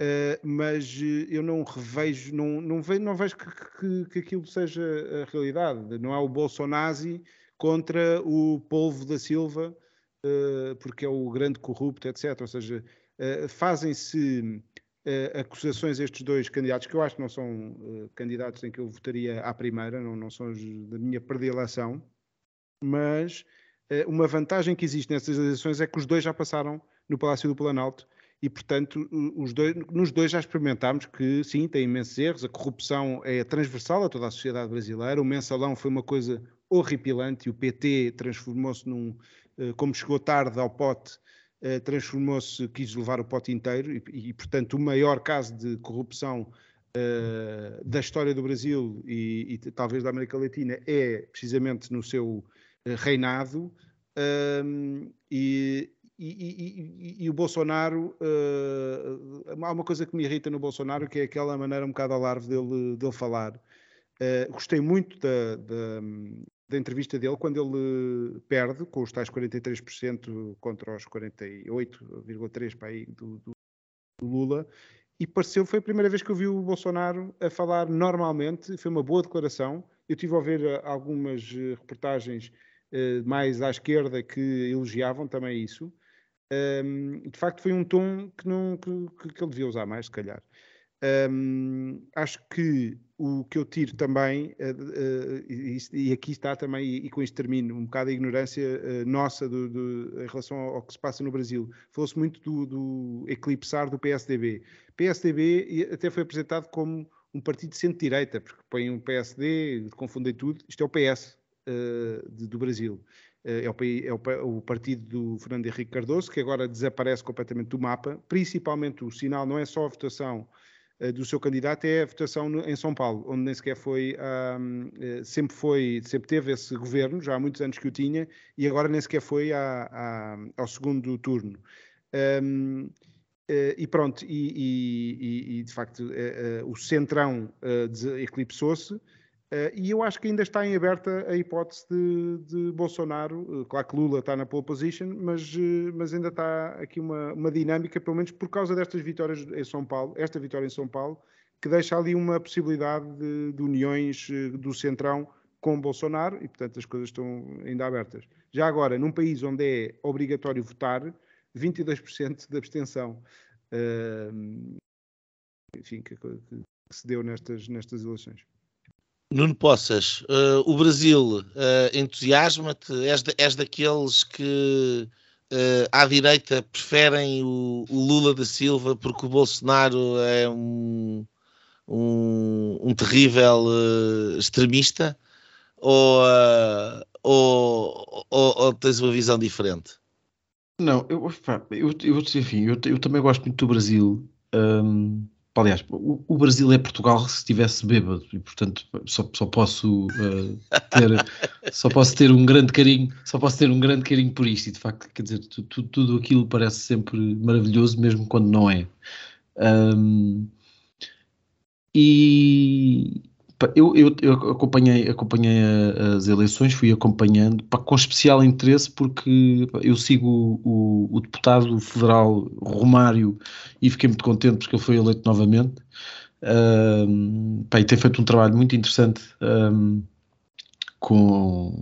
Uh, mas eu não revejo, não, não vejo, não vejo que, que, que, aquilo seja a realidade. Não é o Bolsonaro contra o polvo da Silva, uh, porque é o grande corrupto, etc. Ou seja, uh, fazem-se acusações a estes dois candidatos, que eu acho que não são candidatos em que eu votaria à primeira, não, não são da minha predileção, mas uma vantagem que existe nessas eleições é que os dois já passaram no Palácio do Planalto. E, portanto, dois, nos dois já experimentámos que, sim, tem imensos erros, a corrupção é transversal a toda a sociedade brasileira, o mensalão foi uma coisa horripilante e o PT transformou-se num, como chegou tarde ao pote, eh, transformou-se, quis levar o pote inteiro. E, e, portanto, o maior caso de corrupção uh, da história do Brasil e, e, talvez da América Latina é precisamente no seu reinado. E, e, e, o Bolsonaro, uh, há uma coisa que me irrita no Bolsonaro, que é aquela maneira um bocado alarve dele, dele falar. Uh, gostei muito da, da, da entrevista dele quando ele perde com os tais 43% contra os 48,3% do, do, do Lula e pareceu, foi a primeira vez que eu vi o Bolsonaro a falar normalmente, foi uma boa declaração. Eu tive a ver eh, algumas reportagens mais à esquerda que elogiavam também isso. Um, de facto, foi um tom que, não, que, que ele devia usar mais, se calhar. Um, acho que o que eu tiro também, uh, uh, e, e, aqui está também, e, e, com isto termino, um bocado a ignorância uh, nossa do, do, em relação ao, que se passa no Brasil. Falou-se muito do, do, eclipsar do PSDB. PSDB até foi apresentado como um partido de centro-direita, porque põe um PSD, confundem tudo. Isto é o PS de, do Brasil. É o, é o, partido do Fernando Henrique Cardoso, que agora desaparece completamente do mapa. Principalmente o sinal não é só a votação eh, do seu candidato é a votação em São Paulo, onde nem sequer foi, eh, sempre foi, sempre teve esse governo, já há muitos anos que o tinha, e agora nem sequer foi ao segundo turno. Um, eh, e pronto, e, e, e de facto o centrão eclipsou-se, Uh, e eu acho que ainda está em aberta a hipótese de, de Bolsonaro. Uh, claro que Lula está na pole position, mas, uh, mas ainda está aqui uma, uma dinâmica, pelo menos por causa destas vitórias em São Paulo, esta vitória em São Paulo, que deixa ali uma possibilidade de, de uniões do Centrão com Bolsonaro e, portanto, as coisas estão ainda abertas. Já agora, num país onde é obrigatório votar, 22% de abstenção. enfim, que, que, se deu nestas, nestas eleições. Nuno Poças, uh, o Brasil uh, entusiasma-te? És, és, daqueles que uh, à direita preferem o, o, Lula da Silva porque o Bolsonaro é um, um, um terrível extremista? Ou, ou, ou, ou, tens uma visão diferente? Não, eu, eu, eu, enfim, eu, eu também gosto muito do Brasil. Um Aliás, o, o, Brasil é Portugal se estivesse bêbado e, portanto, só, só posso uh, ter só posso ter um grande carinho, só posso ter um grande carinho por isto. E de facto, quer dizer, tu, tu, tudo aquilo parece sempre maravilhoso, mesmo quando não é. Um, e eu, eu, eu, acompanhei, acompanhei as eleições, fui acompanhando pá, com especial interesse porque pá, eu sigo o, o, deputado federal Romário e fiquei muito contente porque ele foi eleito novamente um, pá, e tem feito um trabalho muito interessante um, com,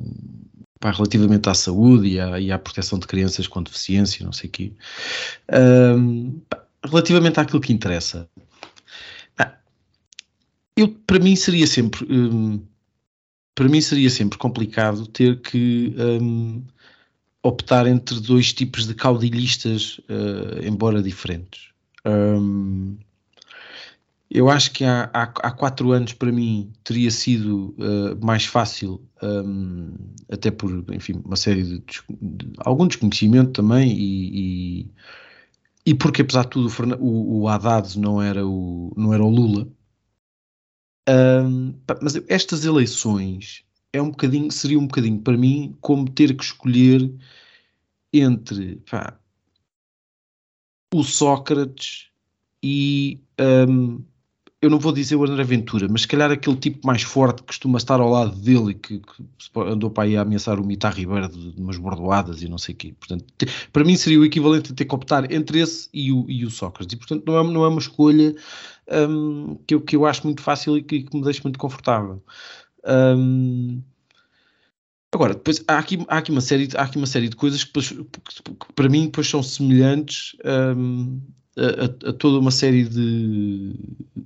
pá, relativamente à saúde e à, e à, proteção de crianças com deficiência, não sei o quê. Um, relativamente àquilo que interessa, eu, para mim seria sempre hum, para mim seria sempre complicado ter que hum, optar entre dois tipos de caudilhistas, uh, embora diferentes. Um, eu acho que há, há, há, quatro anos para mim teria sido uh, mais fácil, um, até por, enfim, uma série de, de algum desconhecimento também e, e, e, porque apesar de tudo o, o Haddad não era o, não era o Lula. Mas estas eleições é um bocadinho, seria um bocadinho para mim como ter que escolher entre pá, o Sócrates e um, eu não vou dizer o André Ventura, mas se calhar aquele tipo mais forte que costuma estar ao lado dele e que, que andou para aí a ameaçar o Mitar Ribeiro de, de umas bordoadas e não sei o quê. Portanto, te, para mim seria o equivalente a ter que optar entre esse e o, e o Sócrates. E, portanto, não é, não é uma escolha um, que, eu, que eu acho muito fácil e que, que me deixa muito confortável. Um, Agora, depois há aqui, há aqui, uma, série, há aqui uma série de coisas que, depois, que, para mim depois são semelhantes um, a, a, toda uma série de,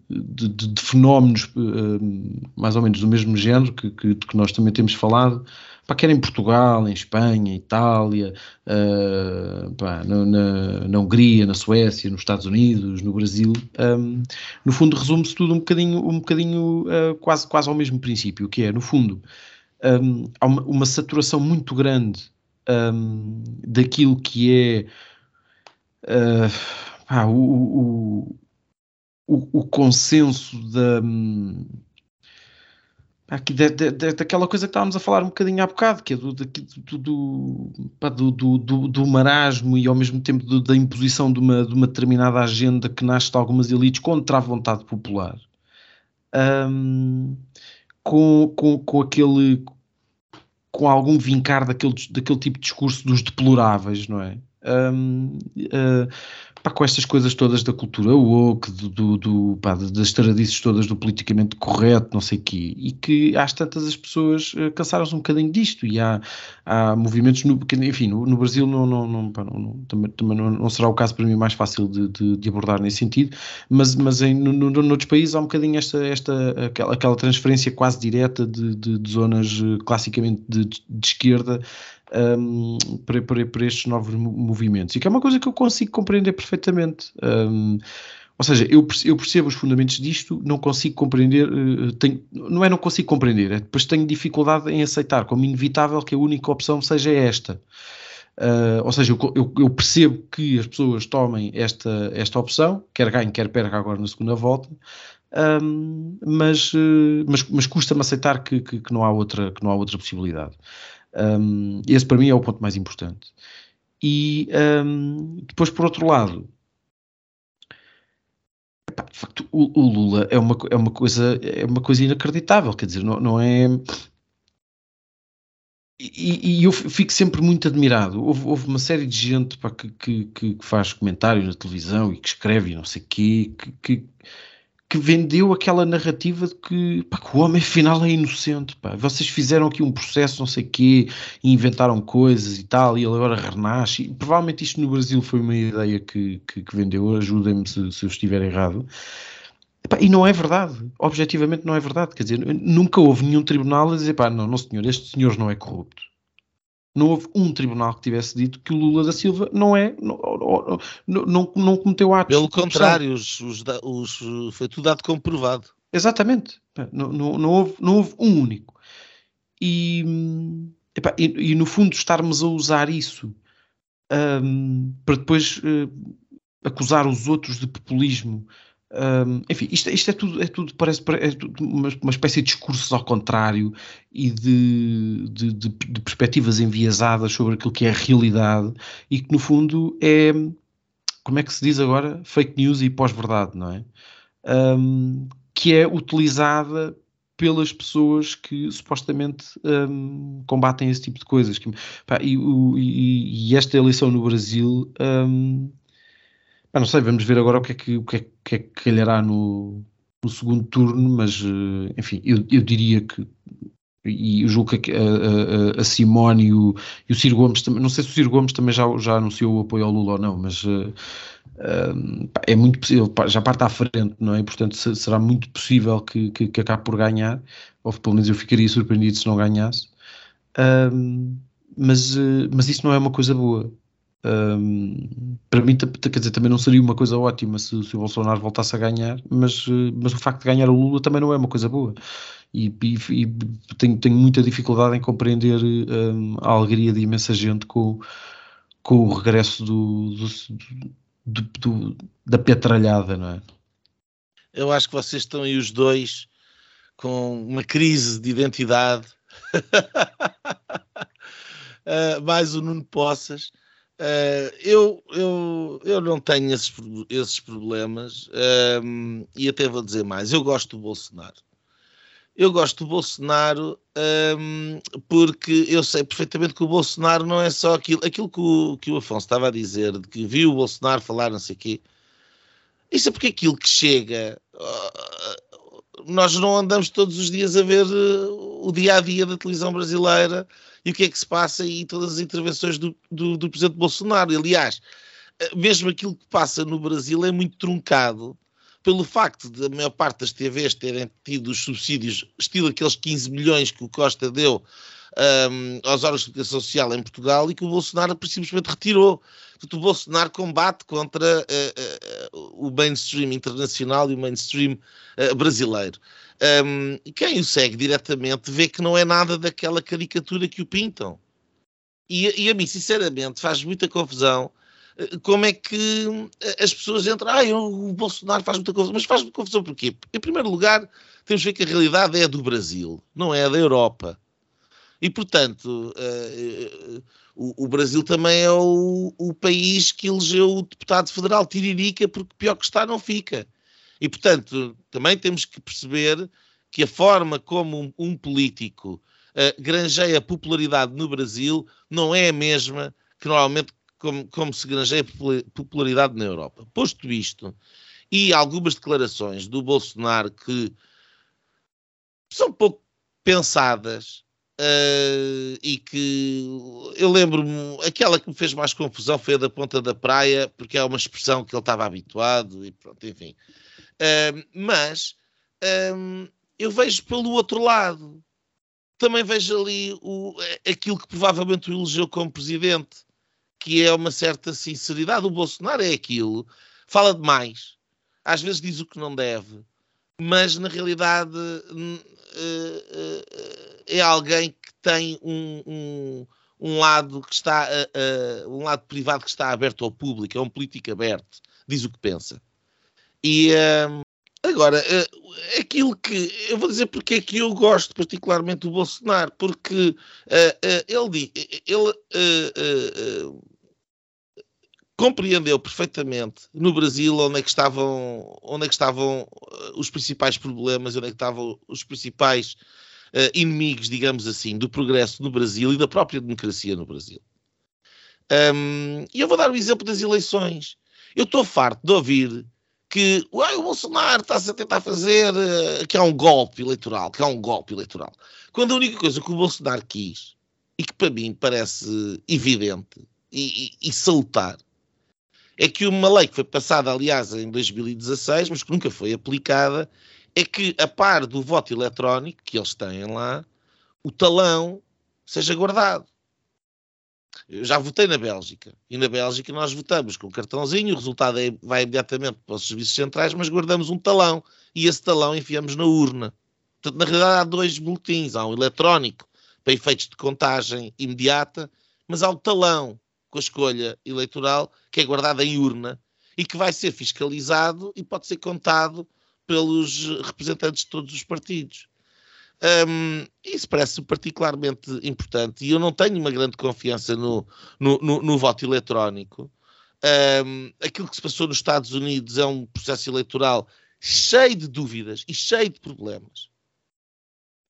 de, de, de fenómenos um, mais ou menos do mesmo género que, que, que nós também temos falado, pá, quer em Portugal, em Espanha, Itália, uh, pá, na, na, Hungria, na Suécia, nos Estados Unidos, no Brasil. Um, no fundo, resume-se tudo um bocadinho, um bocadinho uh, quase, quase ao mesmo princípio, que é, no fundo, um, há uma, uma, saturação muito grande um, daquilo que é uh, ah, o, o, o, o, consenso da. Aqui, de, de, de, daquela coisa que estávamos a falar um bocadinho há bocado, que é do, do, do, do, do, marasmo e ao mesmo tempo do, da imposição de uma, de uma determinada agenda que nasce de algumas elites contra a vontade popular. Um, com, com, com aquele com algum vincar daquele, daquele tipo de discurso dos deploráveis, não é? Um, uh, pá, com estas coisas todas da cultura woke, do, do, do pá, das taradices todas do politicamente correto, não sei o quê, e que às tantas as pessoas uh, cansaram-se um bocadinho disto, e há, há movimentos, no, enfim, no, no Brasil não, não, não, pá, não, também, também não, não, será o caso para mim mais fácil de, de, de abordar nesse sentido, mas, mas em no, no, noutros países há um bocadinho esta, esta, aquela, aquela transferência quase direta de, de, de zonas uh, classicamente de, de esquerda um, para, para, para, estes novos movimentos. E que é uma coisa que eu consigo compreender perfeitamente. Um, ou seja, eu, eu, percebo os fundamentos disto, não consigo compreender, uh, tenho, não é não consigo compreender, é depois tenho dificuldade em aceitar como inevitável que a única opção seja esta. Uh, ou seja, eu, eu, eu, percebo que as pessoas tomem esta, esta opção, quer ganhe, quer perca agora na segunda volta, um, mas, uh, mas, mas custa-me aceitar que, que, que, não há outra, que não há outra possibilidade. Um, esse para mim é o ponto mais importante. E um, depois, por outro lado, epá, de facto, o, o, Lula é uma, é, uma coisa, é uma coisa inacreditável, quer dizer, não, não é. E, e, eu fico sempre muito admirado. Houve, houve uma série de gente pá, que, que, que, faz comentário na televisão e que escreve e não sei o quê, que, que que vendeu aquela narrativa de que, pá, que o homem afinal é inocente. Pá. Vocês fizeram aqui um processo, não sei quê, inventaram coisas e tal, e ele agora renasce. E, provavelmente isto no Brasil foi uma ideia que, que, que vendeu, ajudem-me se, se, eu estiver errado. e não é verdade, objetivamente não é verdade. Quer dizer, nunca houve nenhum tribunal a dizer, pá, não, não senhor, este senhor não é corrupto não houve um tribunal que tivesse dito que o Lula da Silva não é, não, não, não, não cometeu atos. Pelo contrário, os, os, os, foi tudo dado como provado. Exatamente. Não, não, não, houve, não houve um único. E, epá, e, e, no fundo estarmos a usar isso um, para depois uh, acusar os outros de populismo um, enfim, isto, isto, é tudo, é tudo parece, é tudo uma, uma, espécie de discursos ao contrário e de, de, de, de, perspectivas enviesadas sobre aquilo que é a realidade e que no fundo é, como é que se diz agora? Fake news e pós-verdade, não é? Um, que é utilizada pelas pessoas que supostamente um, combatem esse tipo de coisas. E, e, e, esta eleição no Brasil não sei, vamos ver agora o que é que, o que, é, que, é que calhará no, no segundo turno, mas eh, enfim, eu, eu diria que e julgo que a, a, a Simone e o, e o Ciro Gomes também, não sei se o Ciro Gomes também já, já anunciou o apoio ao Lula ou não, mas uh, é muito possível, já parte à frente, não é? Portanto, será muito possível que, que, que, acabe por ganhar, ou pelo menos eu ficaria surpreendido se não ganhasse. Uh, mas, mas isso não é uma coisa boa. Um, para mim, quer dizer, também não seria uma coisa ótima se, se o Bolsonaro voltasse a ganhar, mas, uh, mas o facto de ganhar o Lula também não é uma coisa boa. E, e, e tenho, tenho, muita dificuldade em compreender um, a alegria de imensa gente com, com o regresso do, do, do, da petralhada, não é? Eu acho que vocês estão aí os dois com uma crise de identidade. uh, mais o Nuno Poças. Uh, eu, eu, eu não tenho esses, esses problemas um, e até vou dizer mais. Eu gosto do Bolsonaro. Eu gosto do Bolsonaro um, porque eu sei perfeitamente que o Bolsonaro não é só aquilo, aquilo que o, que o Afonso estava a dizer, de que viu o Bolsonaro falar não sei o quê. Isso é porque aquilo que chega nós não andamos todos os dias a ver uh, o dia a dia da televisão brasileira e o que é que se passa e todas as intervenções do, do, do presidente Bolsonaro. Aliás, uh, mesmo aquilo que passa no Brasil é muito truncado pelo facto de a maior parte das TVs terem tido os subsídios, estilo aqueles 15 milhões que o Costa deu um, aos órgãos de educação social em Portugal e que o Bolsonaro simplesmente retirou. Portanto, o Bolsonaro combate contra uh, uh, o mainstream internacional e o mainstream uh, brasileiro. Um, quem o segue diretamente vê que não é nada daquela caricatura que o pintam. E, e a mim, sinceramente, faz muita confusão como é que as pessoas entram. Ah, o Bolsonaro faz muita confusão. Mas faz muita confusão porquê? Em primeiro lugar, temos de ver que a realidade é a do Brasil, não é a da Europa. E, portanto, uh, o, o, Brasil também é o, o, país que elegeu o deputado federal Tiririca, porque pior que está não fica. E, portanto, também temos que perceber que a forma como um, um político uh, granjeia popularidade no Brasil não é a mesma que normalmente como, como se granjeia popularidade na Europa. Posto isto, e algumas declarações do Bolsonaro que são pouco pensadas, Uh, e que eu lembro-me, aquela que me fez mais confusão foi a da ponta da praia, porque é uma expressão que ele estava habituado, e pronto, enfim. Mas um, eu vejo pelo outro lado, também vejo ali o, aquilo que provavelmente o elegeu como presidente, que é uma certa sinceridade. O Bolsonaro é aquilo, fala demais, às vezes diz o que não deve, mas na realidade. Uh, é alguém que tem um, um, um lado que está uh, um lado privado que está aberto ao público, é um político aberto, diz o que pensa. E uh, agora, aquilo que eu vou dizer porque é que eu gosto particularmente do Bolsonaro, porque ele, ele compreendeu perfeitamente no Brasil onde é que estavam, onde é que estavam os principais problemas, onde é que estavam os principais uh, inimigos, digamos assim, do progresso no Brasil e da própria democracia no Brasil. Um, e eu vou dar o exemplo das eleições. Eu estou farto de ouvir que uai, o Bolsonaro está-se a tentar fazer uh, que há um golpe eleitoral, que há um golpe eleitoral. Quando a única coisa que o Bolsonaro quis, e que para mim parece evidente e, e, e salutar, é que uma lei que foi passada, aliás, em 2016, mas que nunca foi aplicada, é que, a par do voto eletrónico que eles têm lá, o talão seja guardado. Eu já votei na Bélgica. E na Bélgica nós votamos com o cartãozinho, o resultado é, vai imediatamente para os serviços centrais, mas guardamos um talão. E esse talão enfiamos na urna. Portanto, na realidade, há dois boletins. Há um eletrónico para efeitos de contagem imediata, mas há o talão com a escolha eleitoral que é guardado em urna e que vai ser fiscalizado e pode ser contado pelos representantes de todos os partidos. Um, isso parece particularmente importante e eu não tenho uma grande confiança no, no, no, no voto eletrónico. Um, aquilo que se passou nos Estados Unidos é um processo eleitoral cheio de dúvidas e cheio de problemas.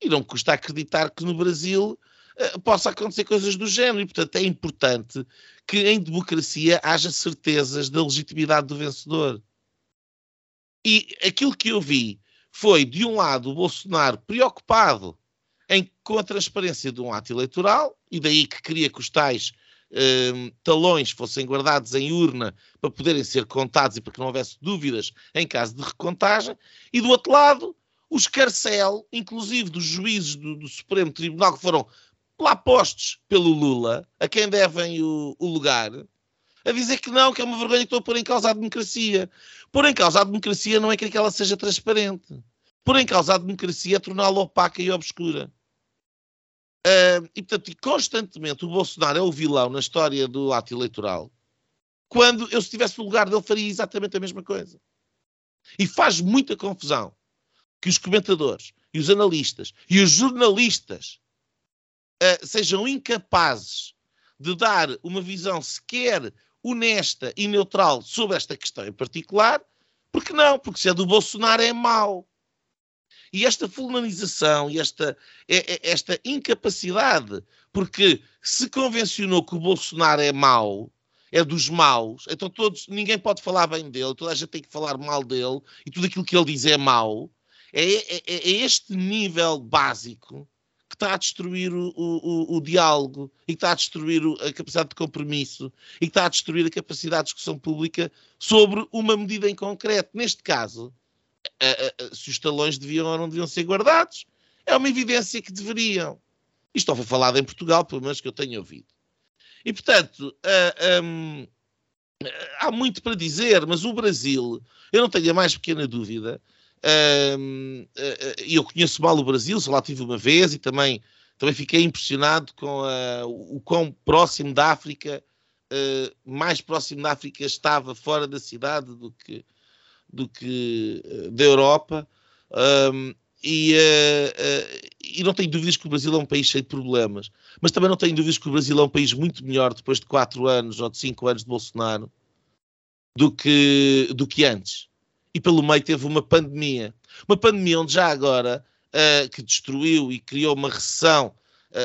E não me custa acreditar que no Brasil uh, possa acontecer coisas do género. E, portanto, é importante que em democracia haja certezas da legitimidade do vencedor. E aquilo que eu vi foi, de um lado, o Bolsonaro preocupado em, com a transparência de um ato eleitoral, e daí que queria que os tais eh, talões fossem guardados em urna para poderem ser contados e para que não houvesse dúvidas em caso de recontagem, e do outro lado, o escarcel, inclusive dos juízes do, do Supremo Tribunal, que foram lá postos pelo Lula, a quem devem o, o lugar, a dizer que não, que é uma vergonha que estou a pôr em causa a democracia. Pôr em causa a democracia não é que ela seja transparente. Pôr em causa a democracia torná-la opaca e obscura. Uh, e, portanto, constantemente o Bolsonaro é o vilão na história do ato eleitoral, quando eu, se estivesse no lugar dele, faria exatamente a mesma coisa. E faz muita confusão que os comentadores e os analistas e os jornalistas uh, sejam incapazes de dar uma visão sequer honesta e neutral sobre esta questão em particular, porque não? Porque se é do Bolsonaro é mau. E esta fulanização e esta, é, é, esta incapacidade, porque se convencionou que o Bolsonaro é mau, é dos maus, então todos, ninguém pode falar bem dele, toda a gente tem que falar mal dele, e tudo aquilo que ele diz é mau, é, é, é este nível básico que está a destruir o, o, o, diálogo e que está a destruir a capacidade de compromisso e que está a destruir a capacidade de discussão pública sobre uma medida em concreto. Neste caso, se os talões deviam ou não deviam ser guardados, é uma evidência que deveriam. Isto foi falado em Portugal, pelo menos que eu tenho ouvido. E, portanto, uh, um, há muito para dizer, mas o Brasil, eu não tenho a mais pequena dúvida, uh, uh, eu conheço mal o Brasil, só lá tive uma vez e também, também fiquei impressionado com o quão próximo da África, mais próximo da África estava fora da cidade do que, do que uh, da Europa. Um, e, uh, uh, e, não tenho dúvidas que o Brasil é um país cheio de problemas, mas também não tenho dúvidas que o Brasil é um país muito melhor depois de quatro anos ou de cinco anos de Bolsonaro do que, do que antes. E pelo meio teve uma pandemia. Uma pandemia onde já agora, uh, que destruiu e criou uma recessão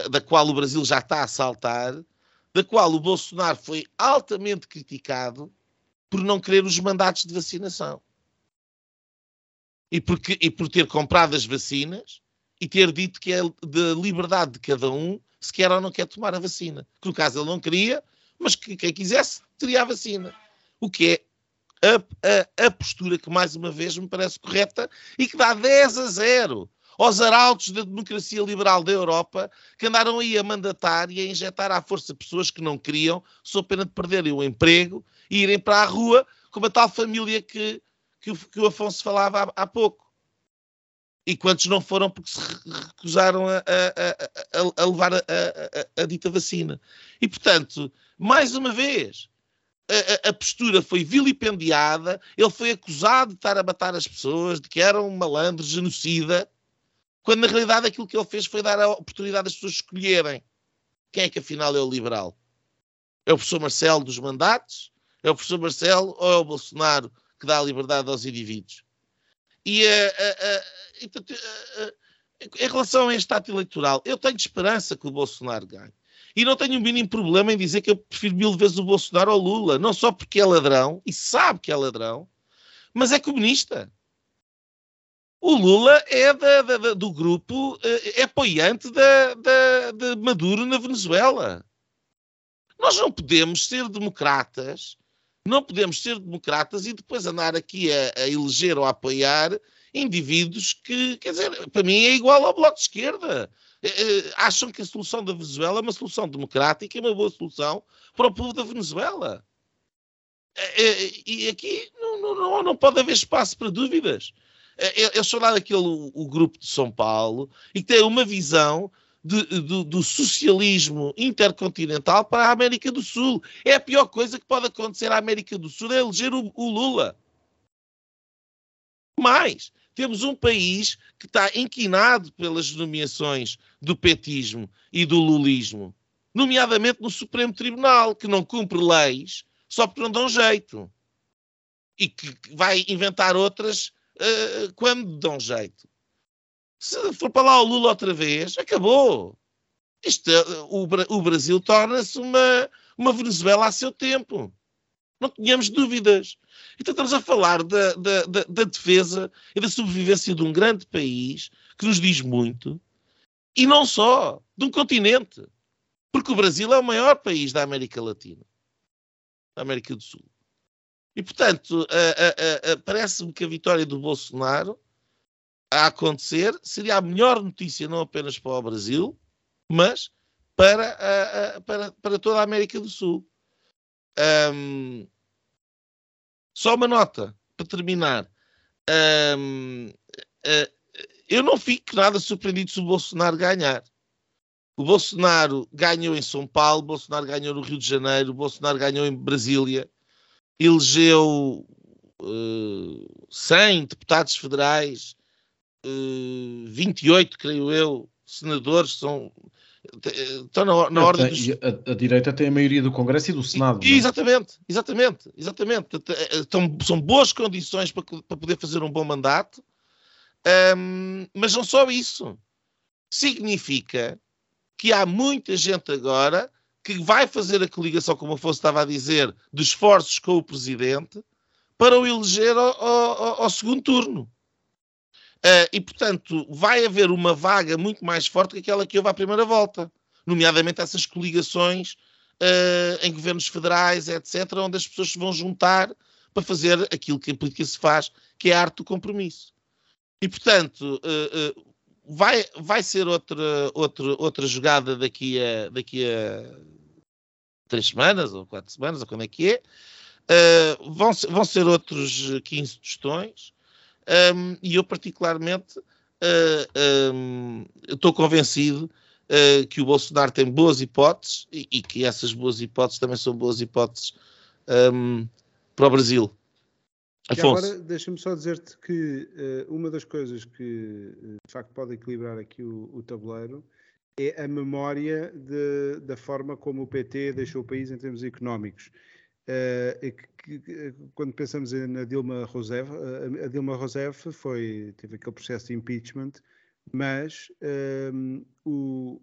da qual o Brasil já está a saltar, da qual o Bolsonaro foi altamente criticado por não querer os mandatos de vacinação e, porque, e por ter comprado as vacinas e ter dito que é da liberdade de cada um se quer ou não quer tomar a vacina. Que no caso ele não queria, mas que quem quisesse teria a vacina. O que é a, a, a, postura que, mais uma vez, me parece correta e que dá 10 a 0 aos arautos da democracia liberal da Europa que andaram aí a mandatar e a injetar à força pessoas que não queriam, sob pena de perderem o emprego e irem para a rua, como a tal família que que o, que o Afonso falava há, há, pouco. E quantos não foram porque se recusaram a, a, a, a levar a, dita vacina. E, portanto, mais uma vez, a, postura foi vilipendiada, ele foi acusado de estar a matar as pessoas, de que era um malandro, genocida, quando na realidade aquilo que ele fez foi dar a oportunidade às pessoas escolherem quem é que afinal é o liberal. É o professor Marcelo dos mandatos? É o professor Marcelo ou é o Bolsonaro que dá a liberdade aos indivíduos. E, uh, uh, uh, em relação a este ato eleitoral, eu tenho esperança que o Bolsonaro ganhe. E não tenho o mínimo problema em dizer que eu prefiro mil vezes o Bolsonaro ao Lula, não só porque é ladrão, e sabe que é ladrão, mas é comunista. O Lula é da, da, do grupo, é apoiante da, de Maduro na Venezuela. Nós não podemos ser democratas não podemos ser democratas e depois andar aqui a, a, eleger ou a apoiar indivíduos que, quer dizer, para mim é igual ao Bloco de Esquerda. Eh, eh, acham que a solução da Venezuela é uma solução democrática e uma boa solução para o povo da Venezuela. Eh, e aqui não, não, não pode haver espaço para dúvidas. Eles são lá daquele o grupo de São Paulo e que tem uma visão de, do, do, socialismo intercontinental para a América do Sul. É a pior coisa que pode acontecer à América do Sul, é eleger o, o Lula. Mais, temos um país que está inquinado pelas nomeações do petismo e do lulismo, nomeadamente no Supremo Tribunal, que não cumpre leis só porque não dão jeito. E que vai inventar outras uh, quando dão jeito. Se for para lá o Lula outra vez, acabou. Isto, o, o Brasil torna-se uma, uma Venezuela a seu tempo. Não tínhamos dúvidas. Então estamos a falar da, da, da, da, defesa e da sobrevivência de um grande país que nos diz muito, e não só, de um continente. Porque o Brasil é o maior país da América Latina, da América do Sul. E, portanto, parece-me que a vitória do Bolsonaro a acontecer seria a melhor notícia não apenas para o Brasil, mas para, a, a, para, para toda a América do Sul. Um, só uma nota para terminar. Um, uh, eu não fico nada surpreendido se o Bolsonaro ganhar. O Bolsonaro ganhou em São Paulo, o Bolsonaro ganhou no Rio de Janeiro, o Bolsonaro ganhou em Brasília, elegeu uh, 100 deputados federais, uh, 28, creio eu, senadores, são, estão na, na ordem dos... a, a, direita tem a maioria do Congresso e do Senado. E, é? exatamente, exatamente, exatamente. Estão, são boas condições para, para poder fazer um bom mandato, um, mas não só isso. Significa que há muita gente agora que vai fazer a coligação, como o Afonso estava a dizer, de esforços com o presidente para o eleger ao, ao, ao segundo turno. Uh, e, portanto, vai haver uma vaga muito mais forte que aquela que houve à primeira volta, nomeadamente essas coligações uh, em governos federais, etc., onde as pessoas se vão juntar para fazer aquilo que em política se faz, que é a arte do compromisso. E, portanto, uh, vai, vai ser outra, outra, outra jogada daqui a, daqui a três semanas ou quatro semanas, ou quando é que é. Vão, vão ser outros 15 tostões um, e eu particularmente uh, um, estou convencido uh, que o Bolsonaro tem boas hipóteses e, e, que essas boas hipóteses também são boas hipóteses um, para o Brasil. Afonso. agora deixa-me só dizer-te que uh, uma das coisas que de facto pode equilibrar aqui o, o tabuleiro é a memória de, da forma como o PT deixou o país em termos económicos. Uh, que, que, quando pensamos na Dilma Rousseff, a Dilma Rousseff foi, teve aquele processo de impeachment, mas um, o,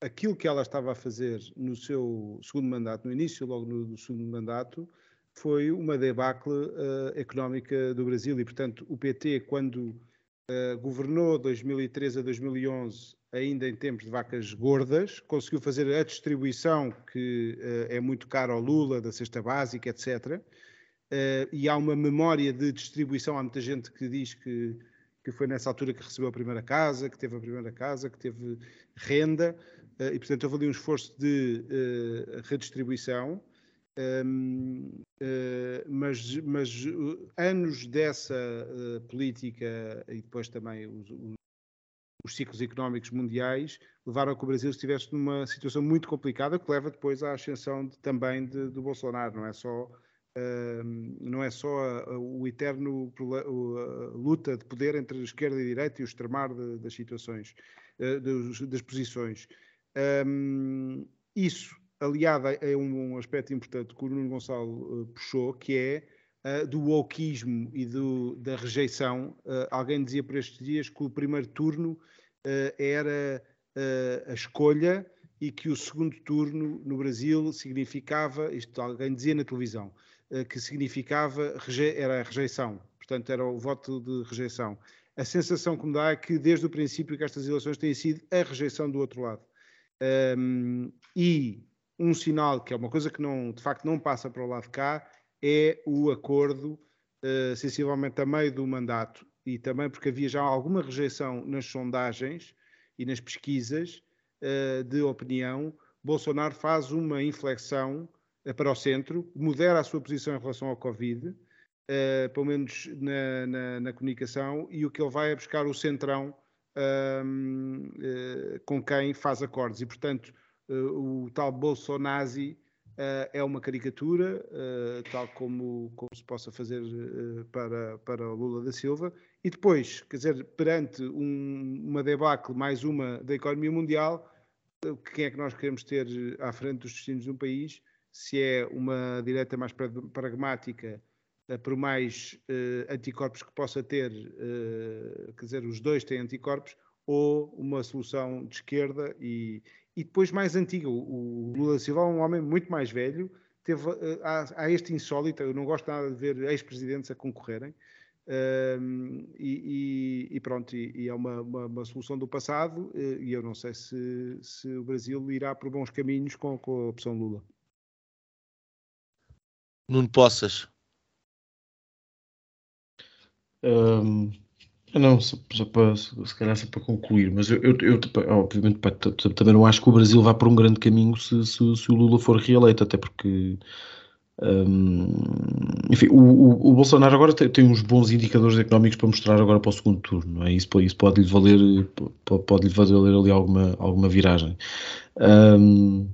aquilo que ela estava a fazer no seu segundo mandato, no início logo no, do segundo mandato, foi uma debacle uh, económica do Brasil. E, portanto, o PT, quando uh, governou 2013 a 2011, ainda em tempos de vacas gordas, conseguiu fazer a distribuição que uh, é muito cara ao Lula, da cesta básica, etc. e há uma memória de distribuição, há muita gente que diz que, que foi nessa altura que recebeu a primeira casa, que teve a primeira casa, que teve renda, e, portanto, houve ali um esforço de redistribuição. Um, uh, eh, mas, mas anos dessa uh, política e depois também os, os, os, ciclos económicos mundiais levaram a que o Brasil estivesse numa situação muito complicada que leva depois à ascensão de, também de, do Bolsonaro. Não é só, uh, não é só a, a, o eterno a luta de poder entre a esquerda e a direita e o extremar de, das situações, das, das posições. Um, isso aliada a um aspecto importante que o Nuno Gonçalo uh, puxou, que é uh, do wokeismo e do, da rejeição. Uh, alguém dizia por estes dias que o primeiro turno era a escolha e que o segundo turno no Brasil significava, isto alguém dizia na televisão, que significava, era a rejeição, portanto era o voto de rejeição. A sensação que me dá é que desde o princípio que estas eleições têm sido a rejeição do outro lado. Um, e um sinal que é uma coisa que não, de facto não passa para o lado de cá, é o acordo uh, sensivelmente a meio do mandato e também porque havia já alguma rejeição nas sondagens e nas pesquisas uh, de opinião, Bolsonaro faz uma inflexão uh, para o centro, modera a sua posição em relação ao Covid, uh, pelo menos na, na, na, comunicação, e o que ele vai é buscar o centrão ehm, com quem faz acordos. E, portanto, eh, o tal Bolsonazi uh, é uma caricatura, uh, tal como, como se possa fazer para, para o Lula da Silva. E depois, quer dizer, perante um, uma debacle, mais uma da economia mundial, quem é que nós queremos ter à frente dos destinos de um país? Se é uma direita mais pragmática, por mais anticorpos que possa ter, quer dizer, os dois têm anticorpos, ou uma solução de esquerda e, e depois mais antiga. O, Lula Silva é um homem muito mais velho, teve, eh, há, há este insólito, eu não gosto nada de ver ex-presidentes a concorrerem, um, e, e, pronto, e, e é uma, uma, uma, solução do passado, eh, e eu não sei se, se o Brasil irá por bons caminhos com, com a opção Lula. Nuno Poças. Um, Não, só, só para, se calhar só para concluir, mas eu, eu, eu obviamente também não acho que o Brasil vá por um grande caminho se, se, se o Lula for reeleito, até porque um, enfim, o, o, o, Bolsonaro agora tem, tem, uns bons indicadores económicos para mostrar agora para o segundo turno, não é? Isso, isso pode-lhe valer, pode-lhe valer ali alguma, alguma viragem. Um,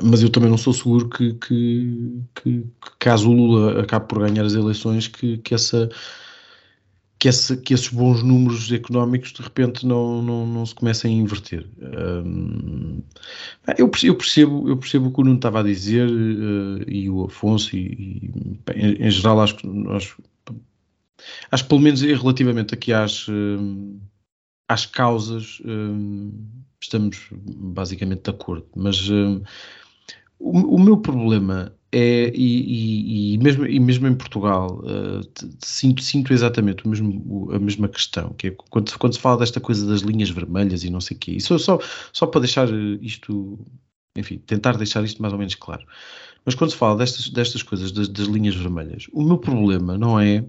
mas eu também não sou seguro que, que, que, que, caso o Lula acabe por ganhar as eleições, que, que essa que, esse, que esses bons números económicos de repente não, não, não se comecem a inverter. Um, eu, eu, percebo, eu percebo o que o Nuno estava a dizer uh, e o Afonso, e, e em, em, geral acho que nós acho que pelo menos relativamente aqui às, um, às causas um, estamos basicamente de acordo, mas o, o meu problema é, e, e, mesmo, e mesmo em Portugal uh, sinto, sinto exatamente o mesmo, a mesma questão, que é quando, quando se fala desta coisa das linhas vermelhas e não sei o quê, isso só, só para deixar isto, enfim, tentar deixar isto mais ou menos claro. Mas quando se fala destas, destas coisas, das, das linhas vermelhas, o meu problema não é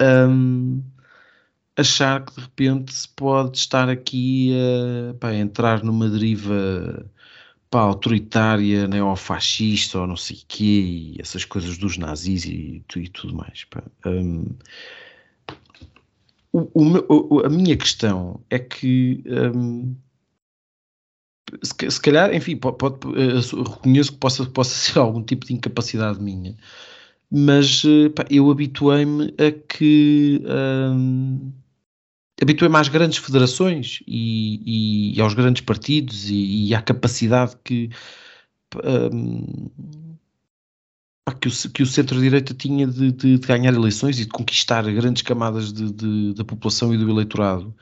um, achar que de repente se pode estar aqui a, pá, entrar numa deriva pá, autoritária, neofascista ou não sei o quê, e essas coisas dos nazis e, e tudo mais. Um, o, o, a minha questão é que um, se, se, calhar, enfim, pode, pode, reconheço que possa, possa ser algum tipo de incapacidade minha, mas pá, eu habituei-me a que um, habituei-me às grandes federações e, e, aos grandes partidos e, e à capacidade que, um, que o, que o centro-direita tinha de, de, de, ganhar eleições e de conquistar grandes camadas de, da população e do eleitorado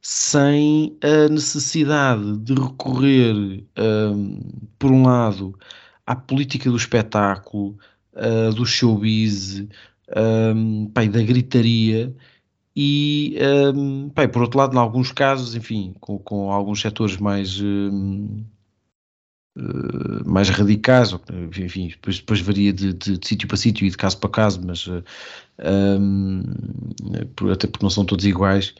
sem a necessidade de recorrer, um, por um lado, à política do espetáculo, uh, do showbiz, um, da gritaria e, um, bem, por outro lado, em alguns casos, enfim, com, com alguns setores mais, um, uh, mais radicais, enfim, depois, depois varia de, de, de, sítio para sítio e de caso para caso, mas uh, um, até porque não são todos iguais,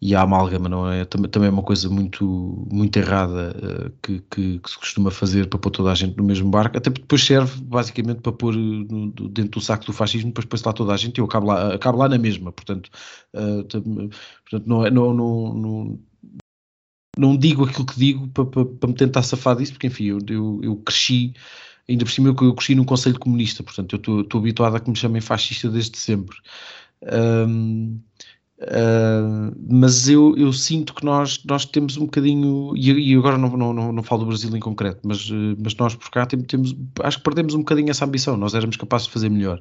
e a amálgama não é? Também, é uma coisa muito muito errada uh, que, que, que, se costuma fazer para pôr toda a gente no mesmo barco até porque depois serve basicamente para pôr no, dentro do saco do fascismo depois põe-se lá toda a gente e eu acabo lá, acabo lá na mesma portanto, uh, portanto não, é, não, não, não, não digo aquilo que digo para, para, para, me tentar safar disso porque enfim eu, eu, eu cresci ainda por cima eu, eu cresci num conselho comunista portanto eu estou habituado a que me chamem fascista desde sempre. Um, Uh, mas eu, eu, sinto que nós, nós temos um bocadinho, e, e agora não, não, não, não, falo do Brasil em concreto, mas, uh, mas nós por cá temos, temos, acho que perdemos um bocadinho essa ambição, nós éramos capazes de fazer melhor.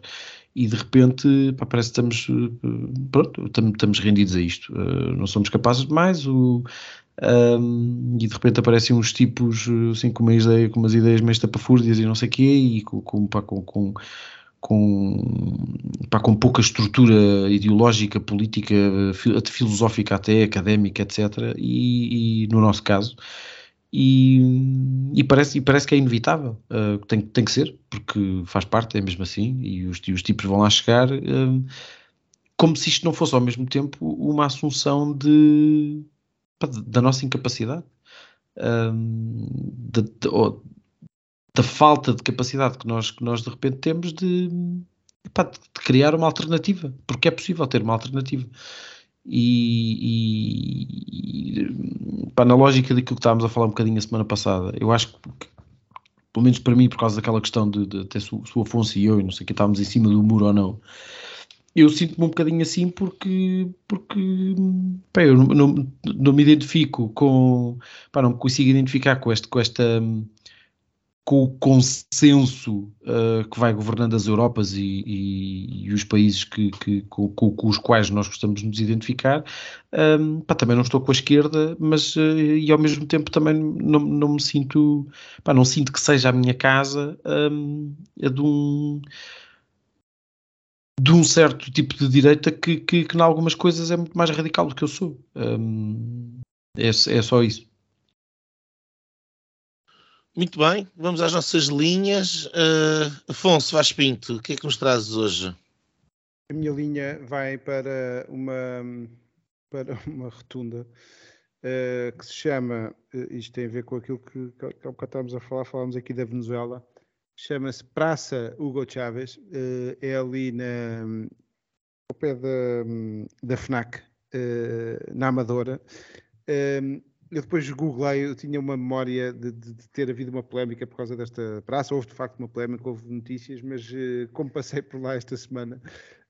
E de repente pá, parece que estamos, uh, pronto, estamos rendidos a isto, não somos capazes de mais, o, um, e de repente aparecem uns tipos assim com, uma ideia, com umas ideias meio estapafúrdias e não sei o quê, e com, com, pá, com, com com, pá, com pouca estrutura ideológica, política, filosófica até, académica, etc. E, e no nosso caso, e, e, parece, e parece que é inevitável, uh, tem, tem que ser, porque faz parte, é mesmo assim, e os, os tipos vão lá chegar, uh, como se isto não fosse ao mesmo tempo uma assunção de, pá, da nossa incapacidade. Uh, de, de, da falta de capacidade que nós, que nós de repente temos de, epá, de criar uma alternativa, porque é possível ter uma alternativa. E, e na lógica daquilo que estávamos a falar um bocadinho a semana passada, eu acho que, pelo menos para mim, por causa daquela questão de, de até se o Afonso e eu, e não sei que estávamos em cima do muro ou não, eu sinto-me um bocadinho assim porque, porque pá, eu não, não, não, me identifico com, pá, não me consigo identificar com, este, com esta com o consenso uh, que vai governando as Europas e, e, e os países que, que com, com, os quais nós gostamos de nos identificar, um, pá, também não estou com a esquerda, mas uh, e ao mesmo tempo também não, não me sinto, pá, não sinto que seja a minha casa um, a de um de um certo tipo de direita que, que, que em algumas coisas é muito mais radical do que eu sou. Um, é, é só isso. Muito bem, vamos às nossas linhas. Uh, Afonso Vaz Pinto, o que é que nos trazes hoje? a minha linha vai para uma, para uma rotunda uh, que se chama, uh, isto tem a ver com aquilo que, que, que estávamos a falar, falámos aqui da Venezuela, chama-se Praça Hugo Chávez, uh, é ali na, ao pé da, da FNAC, na Amadora. Eu depois googlei, eu tinha uma memória de, de, de, ter havido uma polémica por causa desta praça. Houve de facto uma polémica, houve notícias, mas uh, como passei por lá esta semana,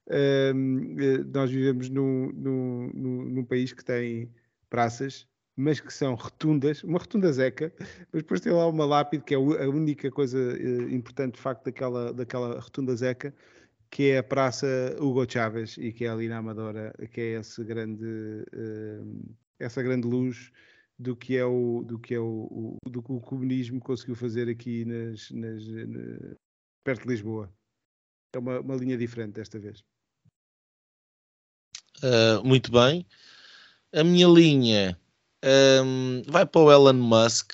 uh, uh, nós vivemos num, num, num, num, país que tem praças, mas que são rotundas, uma rotunda zeca, mas depois tem lá uma lápide que é a única coisa eh, importante de facto daquela, daquela rotunda zeca, que é a Praça Hugo Chávez e que é ali na Amadora, que é esse grande, essa grande luz do que é o do que é o, o do que o comunismo conseguiu fazer aqui nas, nas na, perto de Lisboa. É uma, uma linha diferente desta vez. Uh, muito bem. A minha linha um, vai para o Elon Musk,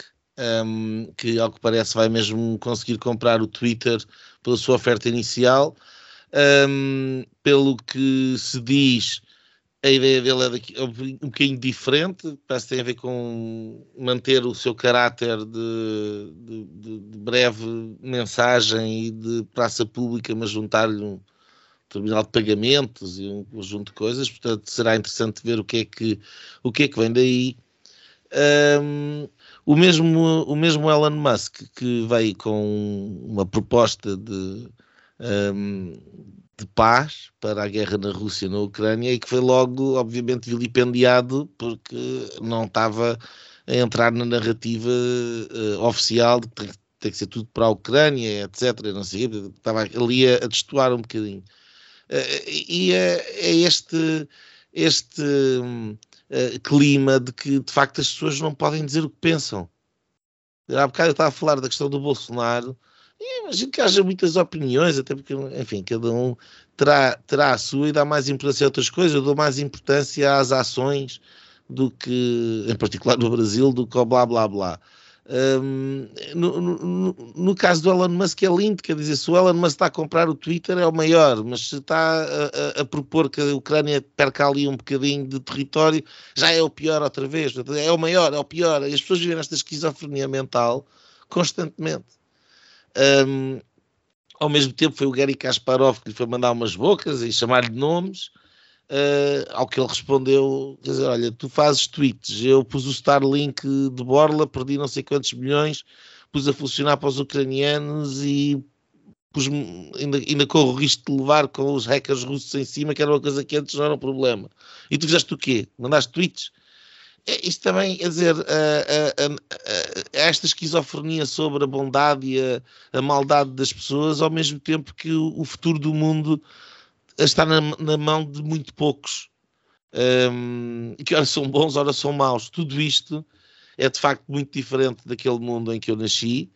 um, que ao que parece vai mesmo conseguir comprar o Twitter pela sua oferta inicial. Um, pelo que se diz, a ideia dele é, é um bocadinho diferente, parece que tem a ver com manter o seu caráter de, de, de breve mensagem e de praça pública, mas juntar-lhe um terminal de pagamentos e um conjunto de coisas, portanto será interessante ver o que é que, o que, é que vem daí. Um, o, mesmo, o mesmo Elon Musk que veio com uma proposta de, um, de paz para a guerra na Rússia na Ucrânia e que foi logo, obviamente, vilipendiado porque não estava a entrar na narrativa uh, oficial de que tem, tem, que ser tudo para a Ucrânia, etc. Não sei, estava ali a, a destoar um bocadinho. Uh, e é, é, este, este uh, clima de que, de facto, as pessoas não podem dizer o que pensam. Há bocado eu estava a falar da questão do Bolsonaro e imagino que haja muitas opiniões, até porque, enfim, cada um terá, terá a sua e dá mais importância a outras coisas. Eu dou mais importância às ações do que, em particular no Brasil, do que ao blá blá blá. Um, no, no, no, caso do Elon Musk é lindo, quer dizer, se o Elon Musk está a comprar o Twitter é o maior, mas se está a, a, a propor que a Ucrânia perca ali um bocadinho de território, já é o pior outra vez, é o maior, é o pior, e as pessoas vivem nesta esquizofrenia mental constantemente. Um, ao mesmo tempo foi o Gary Kasparov que lhe foi mandar umas bocas e chamar-lhe nomes, uh, ao que ele respondeu, quer dizer, olha, tu fazes tweets, eu pus o Starlink de Borla, perdi não sei quantos milhões, pus a funcionar para os ucranianos e pus ainda, ainda corro o risco de levar com os hackers russos em cima, que era uma coisa que antes não era um problema. E tu fizeste o quê? Mandaste tweets? É, isto também, quer dizer, esta esquizofrenia sobre a bondade e a, a, maldade das pessoas, ao mesmo tempo que o, o futuro do mundo está na, na mão de muito poucos, um, que ora são bons, ora são maus. Tudo isto é de facto muito diferente daquele mundo em que eu nasci.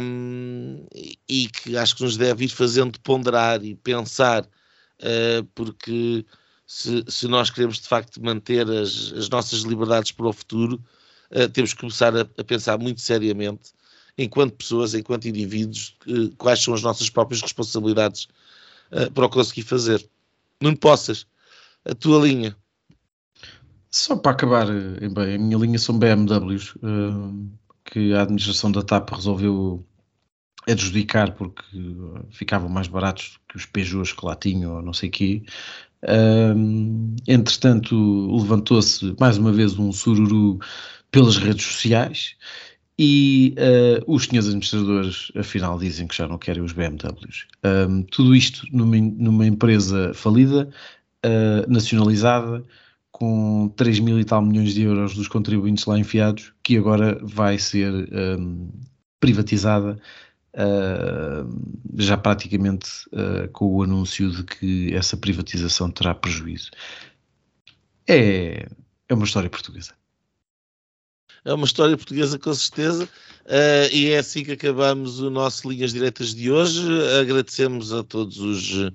Um, e que acho que nos deve ir fazendo ponderar e pensar, uh, porque se, se nós queremos de facto manter as, as nossas liberdades para o futuro, uh, temos que começar a, a, pensar muito seriamente, enquanto pessoas, enquanto indivíduos, uh, quais são as nossas próprias responsabilidades uh, para o conseguir fazer. Não possas. A tua linha. Só para acabar, bem, a minha linha são BMWs, que a administração da TAP resolveu adjudicar porque ficavam mais baratos que os Peugeots que lá tinham, ou não sei o quê, um, entretanto, levantou-se mais uma vez um sururu pelas redes sociais e uh, os senhores administradores, afinal, dizem que já não querem os BMWs. Um, tudo isto numa, numa empresa falida, uh, nacionalizada, com 3 mil e tal milhões de euros dos contribuintes lá enfiados, que agora vai ser um, privatizada Uh, já praticamente uh, com o anúncio de que essa privatização terá prejuízo. É, é uma história portuguesa. É uma história portuguesa com certeza, uh, e é assim que acabamos o nosso Linhas Diretas de hoje. Agradecemos a todos os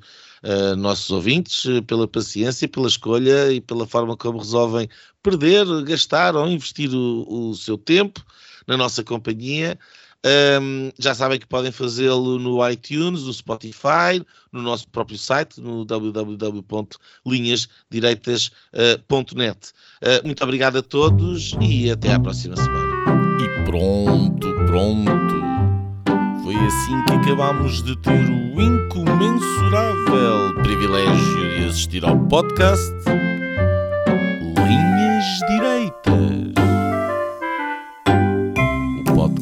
nossos ouvintes pela paciência, pela escolha e pela forma como resolvem perder, gastar ou investir o, o seu tempo na nossa companhia. Um, já sabem que podem fazê-lo no iTunes, no Spotify, no nosso próprio site, no www.linhasdireitas.net. Uh, muito obrigado a todos e até à próxima semana. E pronto, pronto. Foi assim que acabámos de ter o incomensurável privilégio de assistir ao podcast Linhas Direitas.